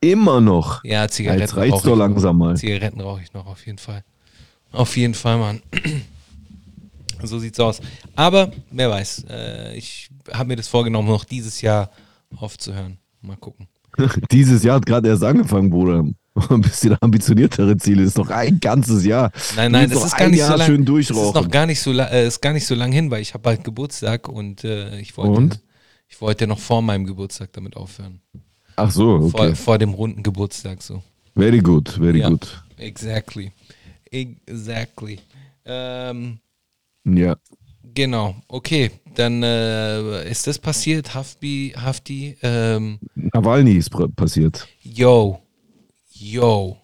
Immer noch. Ja, Zigaretten Jetzt reicht's doch langsam mal. Zigaretten rauche ich noch, auf jeden Fall. Auf jeden Fall, Mann. so sieht's aus. Aber, wer weiß, äh, ich habe mir das vorgenommen, noch dieses Jahr aufzuhören. Mal gucken. Dieses Jahr hat gerade erst angefangen, Bruder. Ein bisschen ambitioniertere Ziele. Ist noch ein ganzes Jahr. Nein, nein, das ist gar nicht Jahr so lang. schön Das ist durchrauchen. noch gar nicht so, äh, ist gar nicht so lang hin, weil ich habe bald Geburtstag und äh, ich wollte, Und? ich wollte noch vor meinem Geburtstag damit aufhören. Ach so, Vor, okay. vor dem runden Geburtstag so. Very good, very Ja. good. Exactly. Exactly. Ähm, Ja. genau, okay. Dann äh, ist das passiert, Hafti, Hafti. Ähm, Nawalny ist passiert. yo, yo.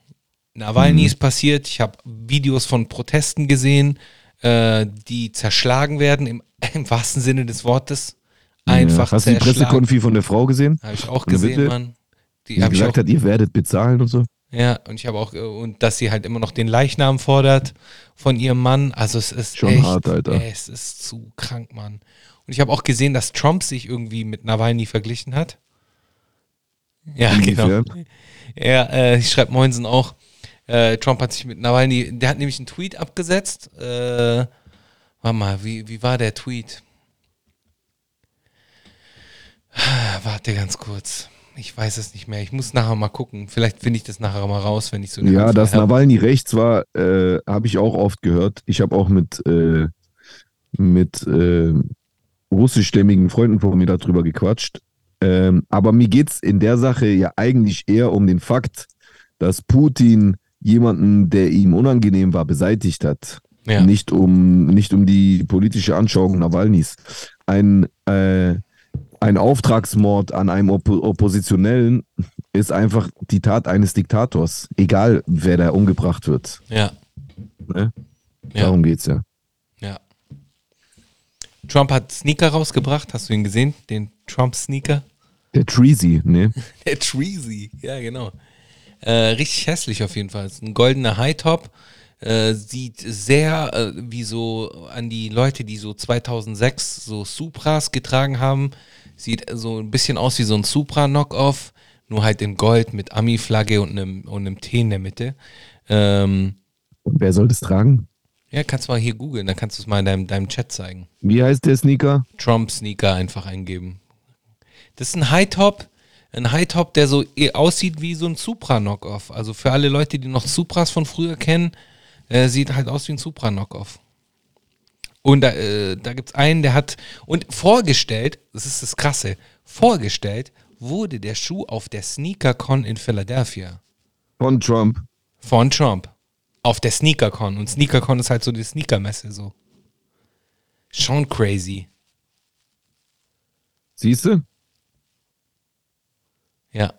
Nawalny ist passiert. Ich habe Videos von Protesten gesehen, äh, die zerschlagen werden, im, im wahrsten Sinne des Wortes. Einfach ja. Hast du die. Pressekonfi von der Frau gesehen? Habe ich auch gesehen, Witwe? Mann. Die Die gesagt hat, ihr werdet bezahlen und so. Ja, und ich habe auch, und dass sie halt immer noch den Leichnam fordert von ihrem Mann. Also es ist Schon echt, hart, Alter. Ey, es ist zu krank, Mann. Und ich habe auch gesehen, dass Trump sich irgendwie mit Nawalny verglichen hat. Ja, genau. Inwiefern? Ja, äh, ich schreibe Moinsen auch. Äh, Trump hat sich mit Nawalny, der hat nämlich einen Tweet abgesetzt. Äh, warte mal, wie, wie war der Tweet? Warte ganz kurz. Ich weiß es nicht mehr. Ich muss nachher mal gucken. Vielleicht finde ich das nachher mal raus, wenn ich so eine Ja, dass hab. Nawalny rechts war, äh, habe ich auch oft gehört. Ich habe auch mit, äh, mit äh, russischstämmigen Freunden von mir darüber gequatscht. Ähm, aber mir geht es in der Sache ja eigentlich eher um den Fakt, dass Putin jemanden, der ihm unangenehm war, beseitigt hat. Ja. Nicht, um, nicht um die politische Anschauung Nawalnys. Ein, äh, ein Auftragsmord an einem Oppo Oppositionellen ist einfach die Tat eines Diktators, egal wer da umgebracht wird. Ja, Ne? ja, Darum geht's ja. ja. Trump hat Sneaker rausgebracht. Hast du ihn gesehen? Den Trump-Sneaker? Der Treasy, ne? Der Treasy, ja, genau. Äh, richtig hässlich auf jeden Fall. Ist ein goldener High-Top. Äh, sieht sehr äh, wie so an die Leute, die so 2006 so Supras getragen haben. Sieht so ein bisschen aus wie so ein Supra-Knockoff, nur halt in Gold mit Ami-Flagge und einem, und einem T in der Mitte. Ähm, Und wer soll das tragen? ja, kannst du mal hier googeln, dann kannst du es mal in deinem, deinem Chat zeigen. Wie heißt der Sneaker? Trump-Sneaker einfach eingeben. Das ist ein High-Top, ein High-Top, der so eh aussieht wie so ein Supra-Knockoff. Also für alle Leute, die noch Supras von früher kennen, äh, sieht halt aus wie ein Supra-Knockoff. Und da, äh, da gibt es einen, der hat, und vorgestellt, das ist das Krasse, vorgestellt wurde der Schuh auf der SneakerCon in Philadelphia. Von Trump. Von Trump. Auf der SneakerCon. Und SneakerCon ist halt so die Sneakermesse so. Schon crazy. Siehst du? Ja.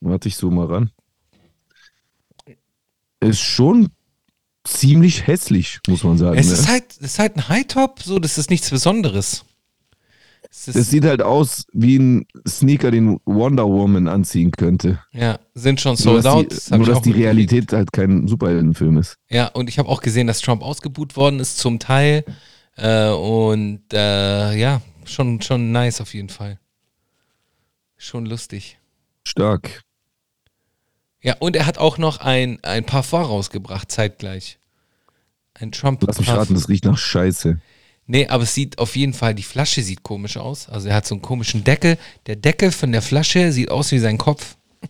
Warte ich so mal ran. Ist schon ziemlich hässlich, muss man sagen. Es ne? ist halt, es ist halt ein High-Top, so, das ist nichts Besonderes. Es Das sieht halt aus wie ein Sneaker, den Wonder Woman anziehen könnte. ja, sind schon Nur, sold dass out. die, das nur dass die. Realität halt kein Superheldenfilm ist. Ja, und ich habe auch gesehen, dass Trump ausgebuht worden ist, zum Teil. Äh, und äh, ja, schon, schon nice auf jeden Fall. Schon lustig. Stark. Ja, und er hat auch noch ein, ein Parfum rausgebracht, zeitgleich. Ein Trump Lass mich raten, das riecht nach Scheiße. Nee, aber es sieht auf jeden Fall, die Flasche sieht komisch aus. Also er hat so einen komischen Deckel. Der Deckel von der Flasche sieht aus wie sein Kopf.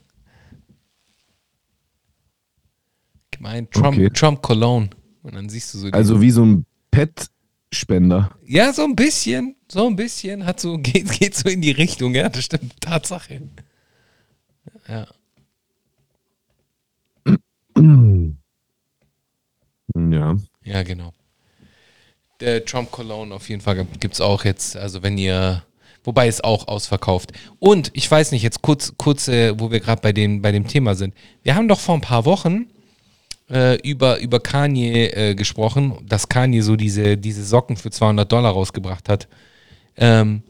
Gemein, Trump, Okay. Trump Cologne. Und dann siehst du so. Also wie so ein Pet-Spender. ja, so ein bisschen, so ein bisschen, hat so, geht, geht so in die Richtung, ja, das stimmt, Tatsache. Ja. Ja. Ja, genau. Der Trump Cologne auf jeden Fall gibt es auch jetzt. Also wenn ihr, Wobei es auch ausverkauft. Und ich weiß nicht, jetzt kurz, kurz äh, wo wir gerade bei, dem- bei dem Thema sind. Wir haben doch vor ein paar Wochen äh, über, über Kanye äh, gesprochen, dass Kanye so diese, diese Socken für 200 Dollar rausgebracht hat. Ähm,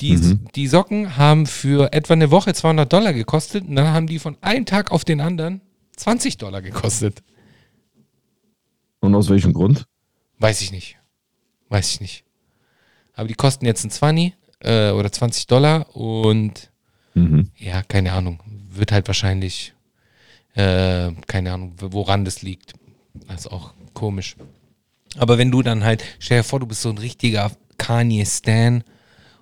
die, die Socken haben für etwa eine Woche 200 Dollar gekostet und dann haben die von einem Tag auf den anderen 20 Dollar gekostet. Und aus welchem Grund? Weiß ich nicht. Weiß ich nicht. Aber die kosten jetzt ein 20 äh, oder 20 Dollar und Mhm. ja, keine Ahnung. Wird halt wahrscheinlich, äh, keine Ahnung, woran das liegt. Das ist auch komisch. Aber wenn du dann halt, stell dir vor, du bist so ein richtiger Kanye-Stan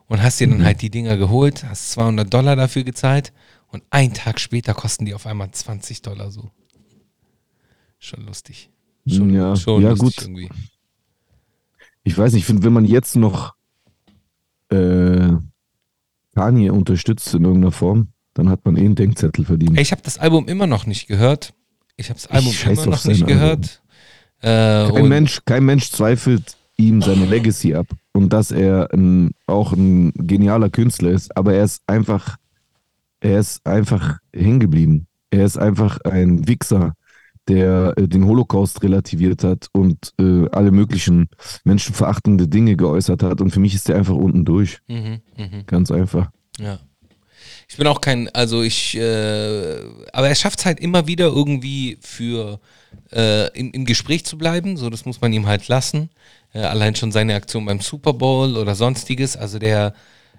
und hast dir dann halt die Dinger geholt, hast 200 Dollar dafür gezahlt und einen Tag später kosten die auf einmal 20 Dollar so. Schon lustig. Schon, Ja, schon ja, lustig gut. irgendwie. Ich weiß nicht, ich finde, wenn man jetzt noch äh, Kanye unterstützt in irgendeiner Form, dann hat man eh einen Denkzettel verdient. Ey, ich habe das Album immer noch nicht gehört. Ich habe das Album scheiß immer noch nicht gehört. Äh, Kein Mensch, kein Mensch zweifelt ihm seine Legacy ab und dass er ein, auch ein genialer Künstler ist, aber er ist einfach, er ist einfach hängen geblieben. Er ist einfach ein Wichser, der äh, den Holocaust relativiert hat und äh, alle möglichen menschenverachtende Dinge geäußert hat. Und für mich ist er einfach unten durch. Mhm, mhm, Ganz einfach. ja. Ich bin auch kein, also ich, äh, aber er schafft es halt immer wieder irgendwie für äh, im, im Gespräch zu bleiben. So, das muss man ihm halt lassen. Äh, allein schon seine Aktion beim Super Bowl oder sonstiges. Also der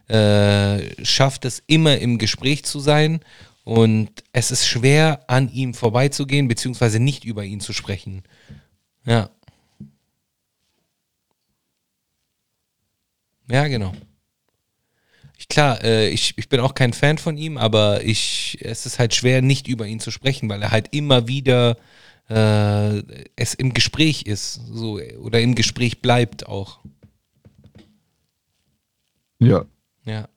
äh, schafft es immer im Gespräch zu sein. Und es ist schwer, an ihm vorbeizugehen, beziehungsweise nicht über ihn zu sprechen. Ja. Ja, genau. Ich, klar, äh, ich, ich bin auch kein Fan von ihm, aber ich, es ist halt schwer, nicht über ihn zu sprechen, weil er halt immer wieder äh, es im Gespräch ist, so oder im Gespräch bleibt auch. Ja, Ja.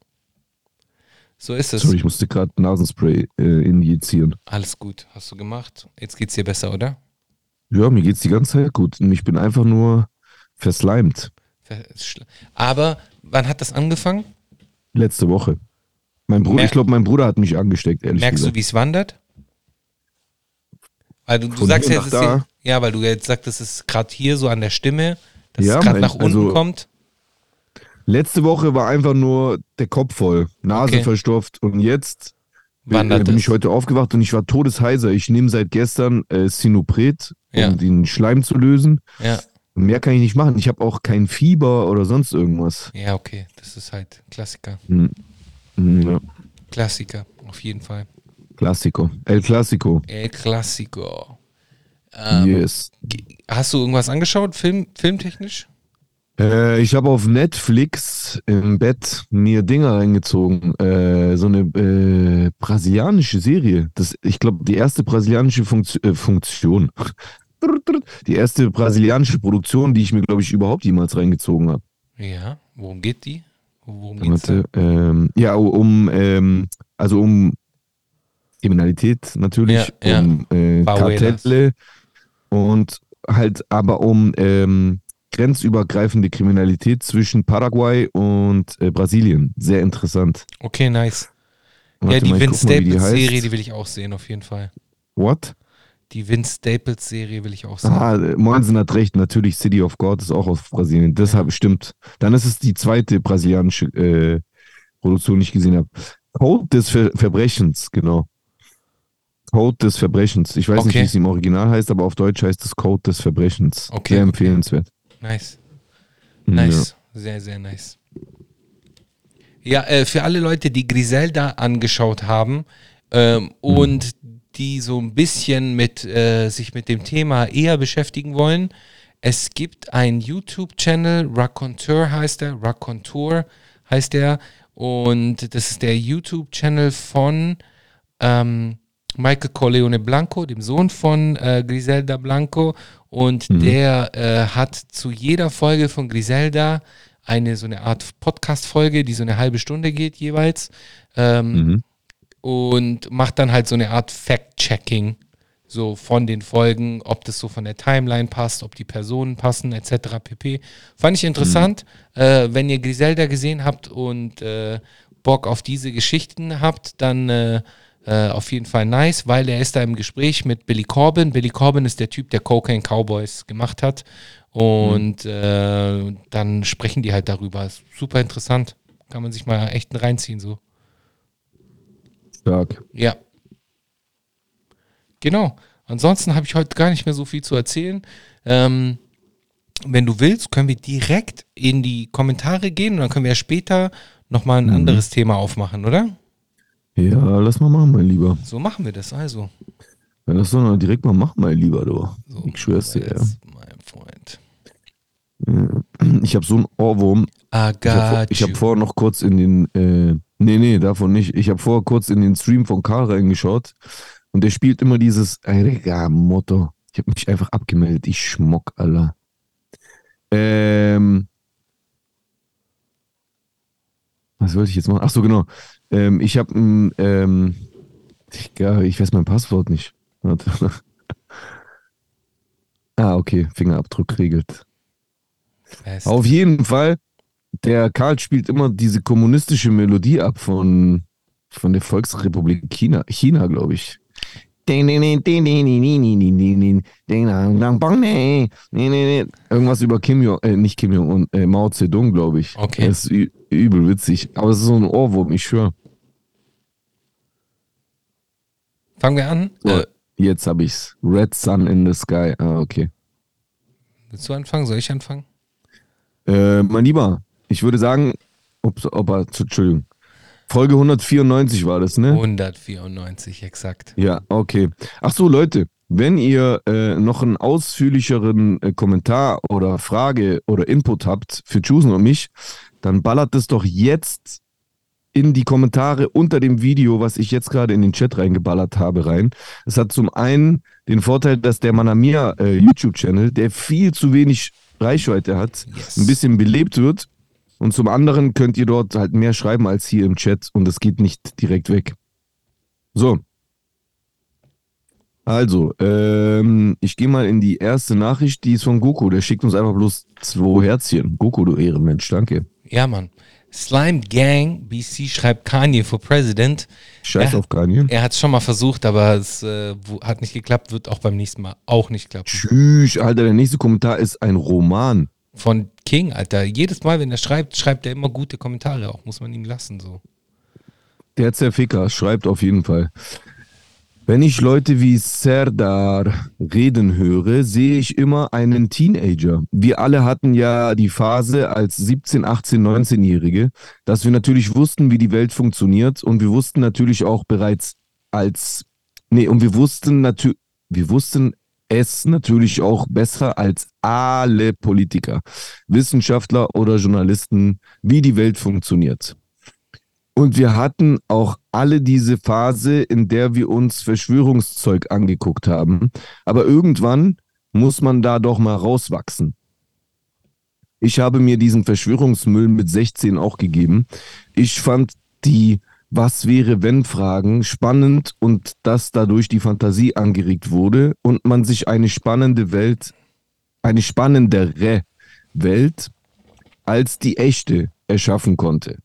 So ist es. sorry, ich musste gerade Nasenspray äh, injizieren. Alles gut, hast du gemacht. Jetzt geht's dir besser, oder? Ja, mir geht's die ganze Zeit gut. Ich bin einfach nur verslimed. Aber wann hat das angefangen? Letzte Woche. Mein Bruder, Mer- ich glaube, mein Bruder hat mich angesteckt, ehrlich Merkst du, gesagt. wie es wandert? Weil du, du sagst hier ja, weil du jetzt sagst, es ist gerade hier so an der Stimme, dass Ja, es gerade nach unten also- kommt. Letzte Woche war einfach nur der Kopf voll, Nase Okay. verstopft und jetzt bin, Wandert äh, bin ich heute aufgewacht und ich war todesheiser. Ich nehme seit gestern äh, Sinopret, um Ja. den Schleim zu lösen. Ja, Mehr kann ich nicht machen. Ich habe auch kein Fieber oder sonst irgendwas. ja, okay. Das ist halt Klassiker. Hm. Hm, Ja. Klassiker, auf jeden Fall. Classico. El Classico. El Classico. Ähm, yes. Hast du irgendwas angeschaut, Film, filmtechnisch? Äh, ich habe auf Netflix im Bett mir Dinger reingezogen. Äh, so eine äh, brasilianische Serie. Das, ich glaube, die erste brasilianische äh, Funktion. Die erste brasilianische Produktion, die ich mir, glaube ich, überhaupt jemals reingezogen habe. Ja. Worum geht die? Worum geht's? Warte, ähm, ja, um, ähm, also um Kriminalität natürlich, Ja, ja. um äh, Favelas. Kartelle und halt aber um ähm, grenzübergreifende Kriminalität zwischen Paraguay und äh, Brasilien. Sehr interessant. Okay, nice. Warte ja, die mal, Vince wie die die will ich auch sehen, auf jeden Fall. What? Die Vince Staples Serie will ich auch sehen. Ah, äh, Moinsen hat recht, natürlich City of God ist auch aus Brasilien. Deshalb stimmt. Dann ist es die zweite brasilianische äh, Produktion, die ich gesehen habe. Code des Ver Verbrechens, genau. Code des Verbrechens. Ich weiß nicht, Okay. wie es im Original heißt, aber auf Deutsch heißt es Code des Verbrechens. Okay, Sehr okay. Empfehlenswert. Nice. Ja. Nice. Sehr, sehr nice. Ja, äh, für alle Leute, die Griselda angeschaut haben ähm, und die so ein bisschen mit äh, sich mit dem Thema eher beschäftigen wollen, es gibt einen YouTube-Channel, Raconteur heißt er, Raconteur heißt er, und das ist der YouTube-Channel von ähm, Michael Corleone Blanco, dem Sohn von äh, Griselda Blanco. Und der äh, hat zu jeder Folge von Griselda eine so eine Art Podcast-Folge, die so eine halbe Stunde geht jeweils. Ähm, Mhm. und macht dann halt so eine Art Fact-Checking. so von den Folgen, ob das so von der Timeline passt, ob die Personen passen, etc. pp. Fand ich interessant. Äh, wenn ihr Griselda gesehen habt und äh, Bock auf diese Geschichten habt, dann äh, äh, auf jeden Fall nice, weil er ist da im Gespräch mit Billy Corbin. Billy Corbin ist der Typ, der Cocaine Cowboys gemacht hat. Und äh, dann sprechen die halt darüber. Ist super interessant. Kann man sich mal echt reinziehen, so. Stark. Ja. Genau. Ansonsten habe ich heute gar nicht mehr so viel zu erzählen. Ähm, wenn du willst, können wir direkt in die Kommentare gehen und dann können wir ja später nochmal ein anderes Thema aufmachen, oder? Ja, lass mal machen, mein Lieber. So machen wir das also. Wenn das so direkt mal machen, mein Lieber, du. So, ich schwör's dir, ja. mein Freund. Ich habe so einen Ohrwurm. Ich habe hab vorher noch kurz in den, äh, nee, nee, davon nicht. Ich habe vorher kurz in den Stream von Karl reingeschaut und der spielt immer dieses Motto. Ich habe mich einfach abgemeldet. Ich schmock, Alter. Ähm, was wollte ich jetzt machen? Ach so, genau. Ähm, ich habe, ähm, ich, ich weiß mein Passwort nicht. Warte. ah, okay, Fingerabdruck regelt. Best. Auf jeden Fall, der Karl spielt immer diese kommunistische Melodie ab von, von der Volksrepublik China, China, glaube ich. Irgendwas über Kim Jong, äh, nicht Kim Jong und äh, Mao Zedong, glaube ich. Okay. Das ist übel witzig. Aber es ist so ein Ohrwurm, ich schwöre. Fangen wir an. Äh, jetzt habe ich's. Red Sun in the Sky. Ah, okay. willst du anfangen? Soll ich anfangen? Äh, mein Lieber, ich würde sagen, ups, er, Entschuldigung. Folge 194 war das, ne? 194, exakt. Ja, okay. Ach so, Leute, wenn ihr äh, noch einen ausführlicheren äh, Kommentar oder Frage oder Input habt für Jusen und mich, dann ballert das doch jetzt in die Kommentare unter dem Video, was ich jetzt gerade in den Chat reingeballert habe, rein. Es hat zum einen den Vorteil, dass der Manamia äh, YouTube-Channel, der viel zu wenig Reichweite hat, Yes. ein bisschen belebt wird. Und zum anderen könnt ihr dort halt mehr schreiben als hier im Chat und es geht nicht direkt weg. So. Also, ähm, ich gehe mal in die erste Nachricht, die ist von Goku. Der schickt uns einfach bloß zwei Herzchen. Goku, du Ehrenmensch, danke. Ja, Mann. Slime Gang BC schreibt Kanye for President. Scheiß Ja. auf Kanye. Er hat es schon mal versucht, aber es äh, hat nicht geklappt, wird auch beim nächsten Mal auch nicht klappen. Tschüss, Alter, der nächste Kommentar ist ein Roman. Von King, Alter. Jedes Mal, wenn er schreibt, schreibt er immer gute Kommentare auch. Muss man ihm lassen, so. Der Zerficker schreibt auf jeden Fall. Wenn ich Leute wie Serdar reden höre, sehe ich immer einen Teenager. Wir alle hatten ja die Phase als 17, 18, 19-Jährige, dass wir natürlich wussten, wie die Welt funktioniert und wir wussten natürlich auch bereits als, nee, und wir wussten natürlich, wir wussten es natürlich auch besser als alle Politiker, Wissenschaftler oder Journalisten, wie die Welt funktioniert. Und wir hatten auch alle diese Phase, in der wir uns Verschwörungszeug angeguckt haben. Aber irgendwann muss man da doch mal rauswachsen. Ich habe mir diesen Verschwörungsmüll mit 16 auch gegeben. Ich fand die Was wäre wenn Fragen spannend und dass dadurch die Fantasie angeregt wurde und man sich eine spannende Welt, eine spannendere Welt als die echte erschaffen konnte.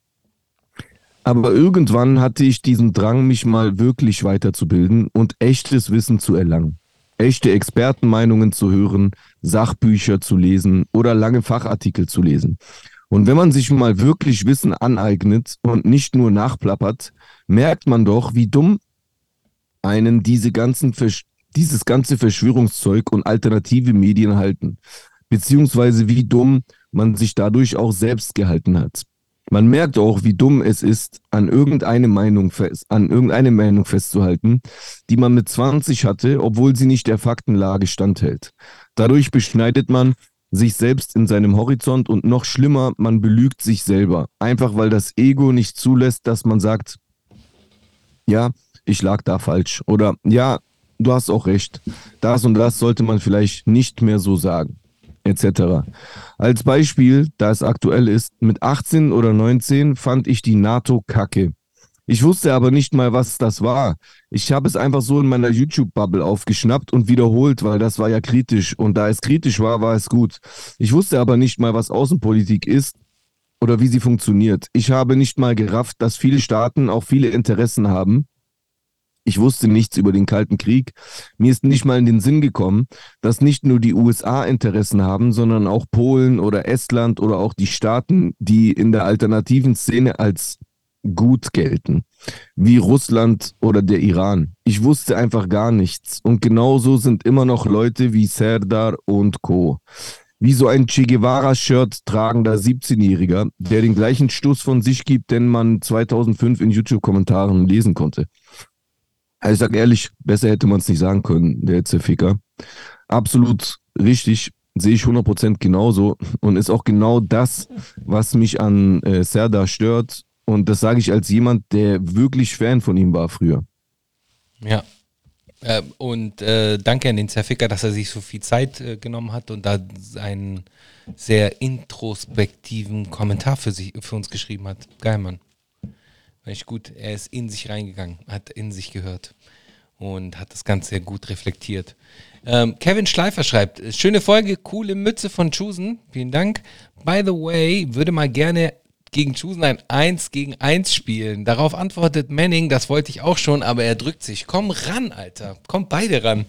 Aber irgendwann hatte ich diesen Drang, mich mal wirklich weiterzubilden und echtes Wissen zu erlangen. Echte Expertenmeinungen zu hören, Sachbücher zu lesen oder lange Fachartikel zu lesen. Und wenn man sich mal wirklich Wissen aneignet und nicht nur nachplappert, merkt man doch, wie dumm einen diese ganzen Versch dieses ganze Verschwörungszeug und alternative Medien halten. Beziehungsweise wie dumm man sich dadurch auch selbst gehalten hat. Man merkt auch, wie dumm es ist, an irgendeine Meinung, fest, an irgendeine Meinung festzuhalten, die man mit 20 hatte, obwohl sie nicht der Faktenlage standhält. Dadurch beschneidet man sich selbst in seinem Horizont und noch schlimmer, man belügt sich selber. Einfach weil das Ego nicht zulässt, dass man sagt, ja, ich lag da falsch. Oder ja, du hast auch recht. Das und das sollte man vielleicht nicht mehr so sagen. Etc. Als Beispiel, da es aktuell ist, mit 18 oder 19 fand ich die NATO kacke. Ich wusste aber nicht mal, was das war. Ich habe es einfach so in meiner YouTube-Bubble aufgeschnappt und wiederholt, weil das war ja kritisch. Und da es kritisch war, war es gut. Ich wusste aber nicht mal, was Außenpolitik ist oder wie sie funktioniert. Ich habe nicht mal gerafft, dass viele Staaten auch viele Interessen haben ich wusste nichts über den Kalten Krieg. Mir ist nicht mal in den Sinn gekommen, dass nicht nur die USA Interessen haben, sondern auch Polen oder Estland oder auch die Staaten, die in der alternativen Szene als gut gelten, wie Russland oder der Iran. Ich wusste einfach gar nichts. Und genauso sind immer noch Leute wie Serdar und Co. Wie so ein Che Guevara-Shirt tragender 17-Jähriger, der den gleichen Stuss von sich gibt, den man 2005 in YouTube-Kommentaren lesen konnte. Also ich sag ehrlich, besser hätte man es nicht sagen können, der Zerficker. Absolut richtig, sehe ich 100% genauso und ist auch genau das, was mich an äh, Serdar stört. Und das sage ich als jemand, der wirklich Fan von ihm war früher. Ja. Äh, und äh, danke an den Zerficker, dass er sich so viel Zeit äh, genommen hat und da einen sehr introspektiven Kommentar für, sich, für uns geschrieben hat. Geil, Mann. Echt gut. Er ist in sich reingegangen, hat in sich gehört und hat das Ganze sehr gut reflektiert. Ähm, Kevin Schleifer schreibt, schöne Folge, coole Mütze von Chusen. Vielen Dank. By the way, würde mal gerne gegen Chusen ein 1 gegen 1 spielen. Darauf antwortet Manning, das wollte ich auch schon, aber er drückt sich. Komm ran, Alter. Kommt beide ran.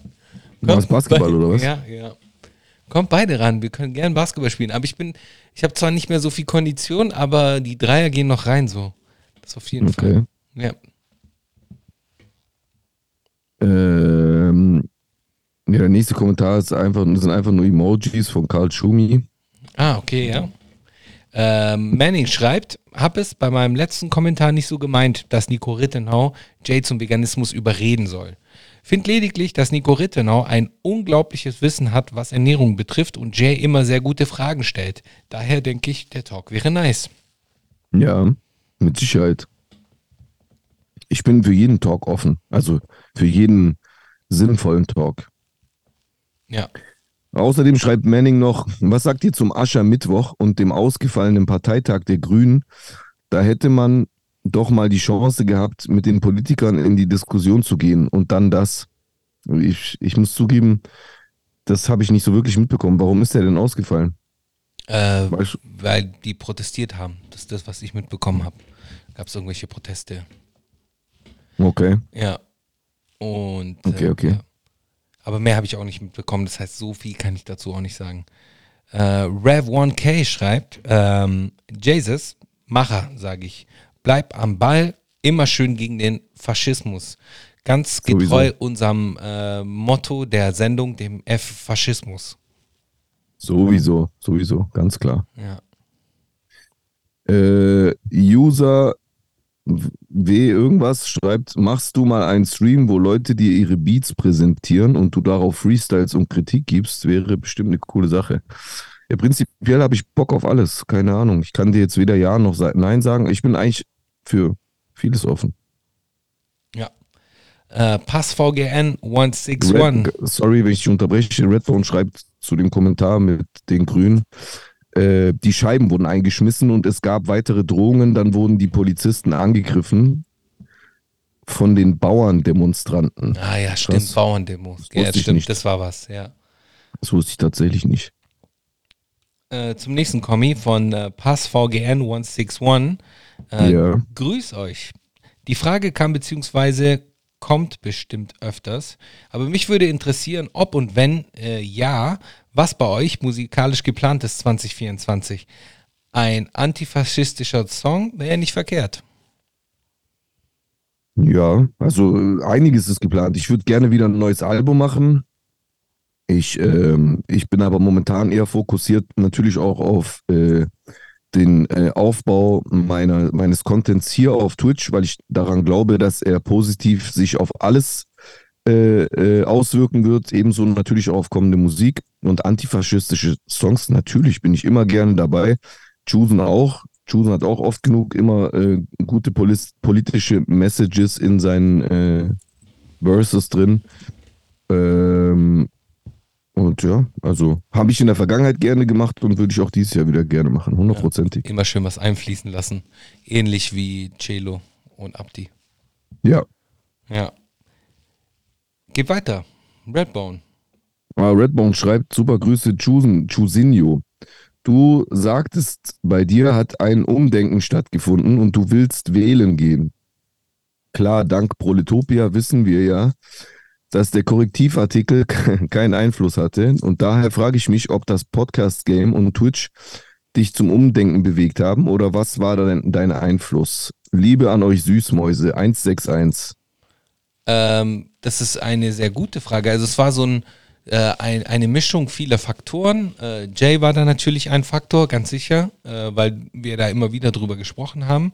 Kommt Basketball oder was? Ja, ja. Kommt beide ran. Wir können gerne Basketball spielen. Aber ich bin, ich habe zwar nicht mehr so viel Kondition, aber die Dreier gehen noch rein so. Das auf jeden okay. Fall. Ja. Ähm, ja, der nächste Kommentar ist einfach, sind einfach nur Emojis von Karl Schumi. Ah, okay, ja. Ähm, Manning schreibt, hab es bei meinem letzten Kommentar nicht so gemeint, dass Nico Rittenau Jay zum Veganismus überreden soll. Find lediglich, dass Nico Rittenau ein unglaubliches Wissen hat, was Ernährung betrifft und Jay immer sehr gute Fragen stellt. Daher denke ich, der Talk wäre nice. Ja, mit Sicherheit. Ich bin für jeden Talk offen. Also für jeden sinnvollen Talk. Ja. Außerdem schreibt Manning noch, was sagt ihr zum Aschermittwoch und dem ausgefallenen Parteitag der Grünen? Da hätte man doch mal die Chance gehabt, mit den Politikern in die Diskussion zu gehen und dann das. Ich, ich muss zugeben, das habe ich nicht so wirklich mitbekommen. Warum ist der denn ausgefallen? Äh, weil die protestiert haben. Das ist das, was ich mitbekommen habe. Gab es irgendwelche Proteste? Okay. Ja. Und. Okay, äh, okay. Ja. Aber mehr habe ich auch nicht mitbekommen. Das heißt, so viel kann ich dazu auch nicht sagen. Äh, Rev1K schreibt: ähm, Jesus, Macher, sage ich. Bleib am Ball, immer schön gegen den Faschismus. Ganz getreu Sowieso. unserem äh, Motto der Sendung, dem F-Faschismus. Sowieso, sowieso, ganz klar. Ja. Äh, User W irgendwas schreibt, machst du mal einen Stream, wo Leute dir ihre Beats präsentieren und du darauf Freestyles und Kritik gibst, wäre bestimmt eine coole Sache. Ja, prinzipiell habe ich Bock auf alles, keine Ahnung. Ich kann dir jetzt weder Ja noch Nein sagen. Ich bin eigentlich für vieles offen. Ja. Äh, PassVGN 161. Red, sorry, wenn ich dich unterbreche. Redphone schreibt zu dem Kommentar mit den Grünen. Äh, die Scheiben wurden eingeschmissen und es gab weitere Drohungen. Dann wurden die Polizisten angegriffen von den Bauerndemonstranten. Ah ja, stimmt, Krass. Bauerndemos. Ja, stimmt, nicht. das war was, ja. Das wusste ich tatsächlich nicht. Äh, zum nächsten Kommi von äh, PassVGN 161. Äh, ja. Grüß euch. Die Frage kam beziehungsweise kommt bestimmt öfters. Aber mich würde interessieren, ob und wenn äh, ja, was bei euch musikalisch geplant ist 2024. Ein antifaschistischer Song wäre nicht verkehrt. Ja, also äh, einiges ist geplant. Ich würde gerne wieder ein neues Album machen. Ich, ähm, ich bin aber momentan eher fokussiert natürlich auch auf äh, den äh, Aufbau meiner, meines Contents hier auf Twitch, weil ich daran glaube, dass er positiv sich auf alles äh, äh, auswirken wird. Ebenso natürlich auch auf kommende Musik und antifaschistische Songs. Natürlich bin ich immer gerne dabei. Chusen auch. Chusen hat auch oft genug immer äh, gute politische Messages in seinen äh, Verses drin. Ähm, und ja, also habe ich in der Vergangenheit gerne gemacht und würde ich auch dieses Jahr wieder gerne machen, hundertprozentig. Ja, immer schön was einfließen lassen. Ähnlich wie Celo und Abdi. Ja. Ja. Geht weiter. Redbone. Ah, Redbone schreibt, super Grüße, Chusinho. Du sagtest, bei dir hat ein Umdenken stattgefunden und du willst wählen gehen. Klar, dank Proletopia wissen wir ja, dass der Korrektivartikel keinen Einfluss hatte. Und daher frage ich mich, ob das Podcast-Game und Twitch dich zum Umdenken bewegt haben oder was war denn dein Einfluss? Liebe an euch Süßmäuse, 161. Ähm, das ist eine sehr gute Frage. Also es war so ein, äh, ein, eine Mischung vieler Faktoren. Äh, Jay war da natürlich ein Faktor, ganz sicher, äh, weil wir da immer wieder drüber gesprochen haben.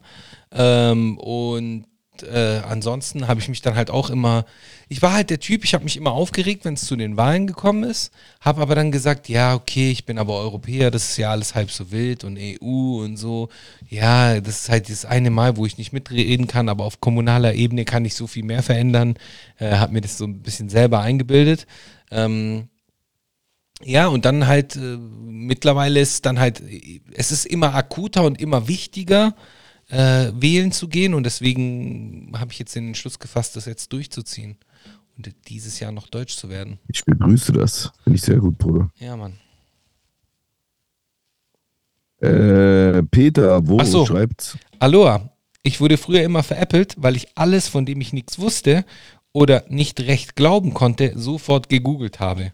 Ähm, und äh, ansonsten habe ich mich dann halt auch immer, ich war halt der Typ, ich habe mich immer aufgeregt, wenn es zu den Wahlen gekommen ist, habe aber dann gesagt, ja, okay, ich bin aber Europäer, das ist ja alles halb so wild und EU und so. Ja, das ist halt das eine Mal, wo ich nicht mitreden kann, aber auf kommunaler Ebene kann ich so viel mehr verändern. Äh, habe mir das so ein bisschen selber eingebildet. Ähm, ja, und dann halt, äh, mittlerweile ist dann halt, es ist immer akuter und immer wichtiger, äh, wählen zu gehen und deswegen habe ich jetzt den Entschluss gefasst, das jetzt durchzuziehen und dieses Jahr noch Deutsch zu werden. Ich begrüße das. Finde ich sehr gut, Bruder. Ja, Mann. Äh, Peter, wo Ach so. schreibt, Aloha, ich wurde früher immer veräppelt, weil ich alles, von dem ich nichts wusste oder nicht recht glauben konnte, sofort gegoogelt habe.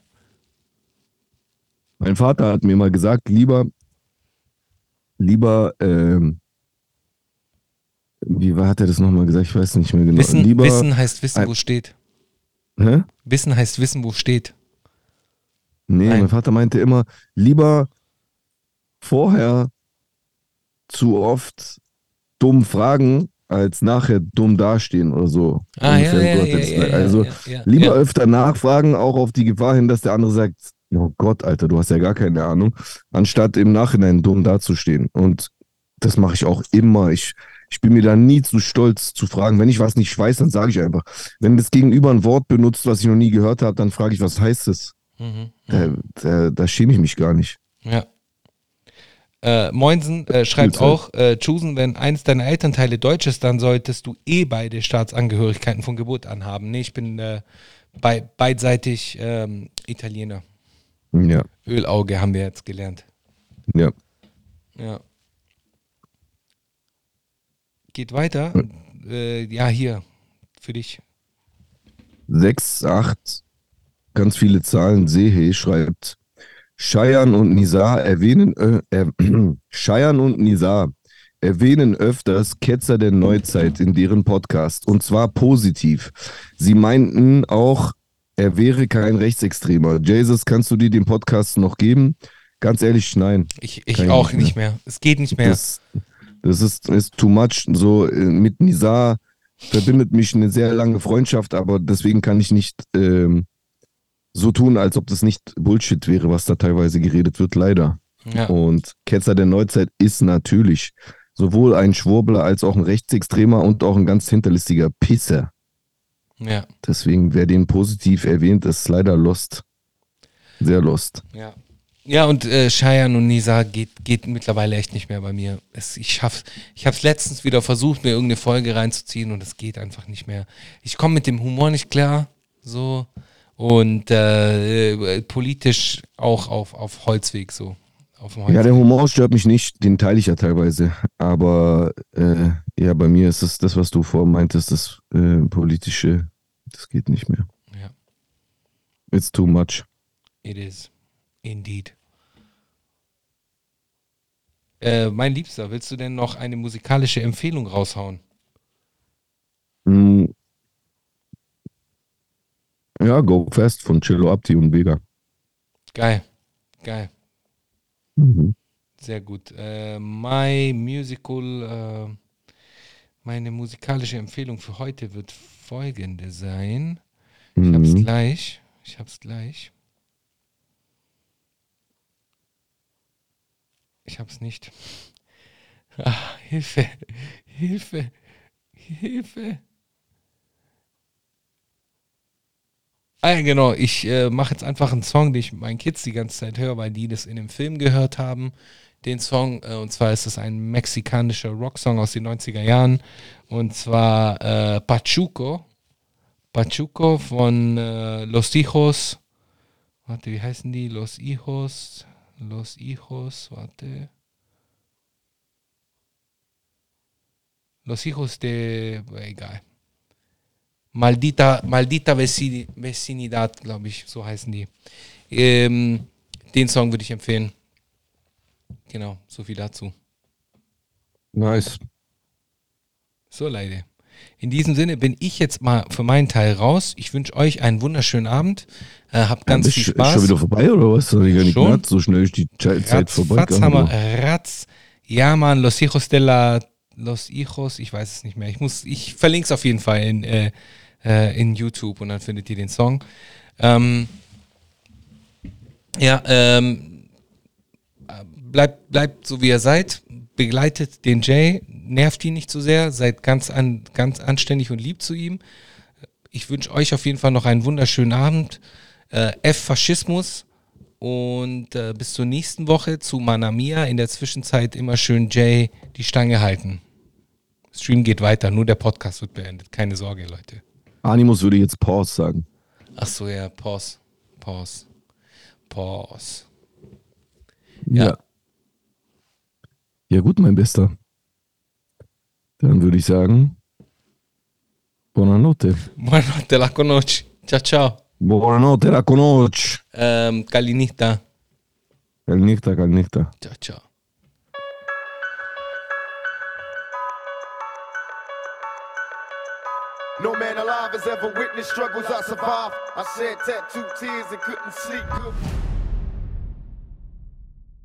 mein Vater hat mir mal gesagt, lieber, lieber, ähm, wie war, hat er das nochmal gesagt? Ich weiß nicht mehr genau. Wissen, lieber, wissen heißt wissen, wo steht. Hä? Wissen heißt wissen, wo steht. Nee, Nein. mein Vater meinte immer, lieber vorher zu oft dumm fragen, als nachher dumm dastehen oder so. Ah, ja, Ungefähr ja, ja, Also lieber öfter nachfragen, auch auf die Gefahr hin, dass der andere sagt, oh Gott, Alter, du hast ja gar keine Ahnung, anstatt im Nachhinein dumm dazustehen. Und das mache ich auch immer. Ich, ich bin mir da nie zu stolz zu fragen. Wenn ich was nicht weiß, dann sage ich einfach. Wenn das Gegenüber ein Wort benutzt, was ich noch nie gehört habe, dann frage ich, was heißt es? Mhm. Da, da, da schäme ich mich gar nicht. Ja. Äh, Moinsen äh, schreibt Zeit. auch, äh, Chusen, wenn eins deiner Elternteile deutsch ist, dann solltest du eh beide Staatsangehörigkeiten von Geburt an haben. Nee, ich bin äh, bei, beidseitig ähm, Italiener. Ja, Ölauge haben wir jetzt gelernt. ja. Ja. Geht weiter. Äh, ja, hier. Für dich. 6, 8, ganz viele Zahlen. Sehe schreibt, Scheiern und Nizar erwähnen, äh, Scheiern und Nizar erwähnen öfters Ketzer der Neuzeit in deren Podcast und zwar positiv. Sie meinten auch, er wäre kein Rechtsextremer. Jesus, kannst du dir den Podcast noch geben? Ganz ehrlich, nein. Ich, ich auch nicht nicht mehr. Es geht nicht mehr. Das, das ist, ist too much. So äh, mit Nizar verbindet mich eine sehr lange Freundschaft, aber deswegen kann ich nicht ähm, so tun, als ob das nicht Bullshit wäre, was da teilweise geredet wird, leider. ja. Und Ketzer der Neuzeit ist natürlich sowohl ein Schwurbler als auch ein Rechtsextremer und auch ein ganz hinterlistiger Pisser. ja. Deswegen, wer den positiv erwähnt, ist leider lost. Sehr lost. Ja. Ja, und äh, Cheyenne und Nisa geht, geht mittlerweile echt nicht mehr bei mir. Es, ich schaff's, ich habe es letztens wieder versucht, mir irgendeine Folge reinzuziehen und es geht einfach nicht mehr. Ich komme mit dem Humor nicht klar, so und äh, äh, politisch auch auf, auf Holzweg so. Auf dem Ja, Holzweg. der Humor stört mich nicht, den teile ich ja teilweise. Aber äh, ja, bei mir ist es das, was du vorhin meintest, das äh, politische, das geht nicht mehr. Ja. It's too much. It is. Indeed. Äh, mein Liebster, willst du denn noch eine musikalische Empfehlung raushauen? Mm. Ja, Go Fast von Cello Abdi und Vega. Geil. Geil. Mhm. Sehr gut. Äh, my Musical, äh, meine musikalische Empfehlung für heute wird folgende sein. Ich hab's Mhm. gleich. Ich hab's gleich. Ich hab's nicht. Ah, Hilfe. Hilfe. Hilfe. Ah, ja, genau. Ich äh, mache jetzt einfach einen Song, den ich mit meinen Kids die ganze Zeit höre, weil die das in dem Film gehört haben. Den Song, äh, und zwar ist es ein mexikanischer Rocksong aus den 90er Jahren. Und zwar äh, Pachuco. Pachuco von äh, Los Hijos. Warte, wie heißen die? Los Hijos. Los Hijos, warte. Los Hijos de. Egal. Maldita, Maldita Vecini- Vecinidad, glaube ich, so heißen die. Ähm, den Song würde ich empfehlen. Genau, so viel dazu. Nice. So, Leute. In diesem Sinne bin ich jetzt mal für meinen Teil raus. Ich wünsche euch einen wunderschönen Abend. Äh, habt ganz ist, viel ist Spaß. schon wieder vorbei oder was? Hab ich gar nicht Schon. gemerkt. So schnell ist die Zeit Zeit vorbei. Ratz, haben wir, Ratz. Ja, Mann, Los Hijos de la Los Hijos, ich weiß es nicht mehr. Ich muss, ich verlinke es auf jeden Fall in, äh, äh, in YouTube und dann findet ihr den Song. Ähm, ja, ähm, äh, bleibt, bleibt so wie ihr seid, begleitet den Jay, nervt ihn nicht zu sehr, seid ganz, an, ganz anständig und lieb zu ihm. Ich wünsche euch auf jeden Fall noch einen wunderschönen Abend. Äh, F Faschismus und äh, bis zur nächsten Woche zu Manamia. In der Zwischenzeit immer schön Jay die Stange halten. Stream geht weiter, nur der Podcast wird beendet. Keine Sorge, Leute. Animus würde jetzt Pause sagen. Ach so, ja, Pause. Pause. Pause. Ja. Ja. Ja, gut, mein Bester. Dann würde ich sagen, Buonanotte. Buonanotte, la conosci. Ciao, ciao. Buonanotte, la conosci. Ähm, Galinita. Calnita, calnita. Ciao, ciao. No man alive has ever witnessed struggles I survived. I shed tattooed tears and couldn't sleep good.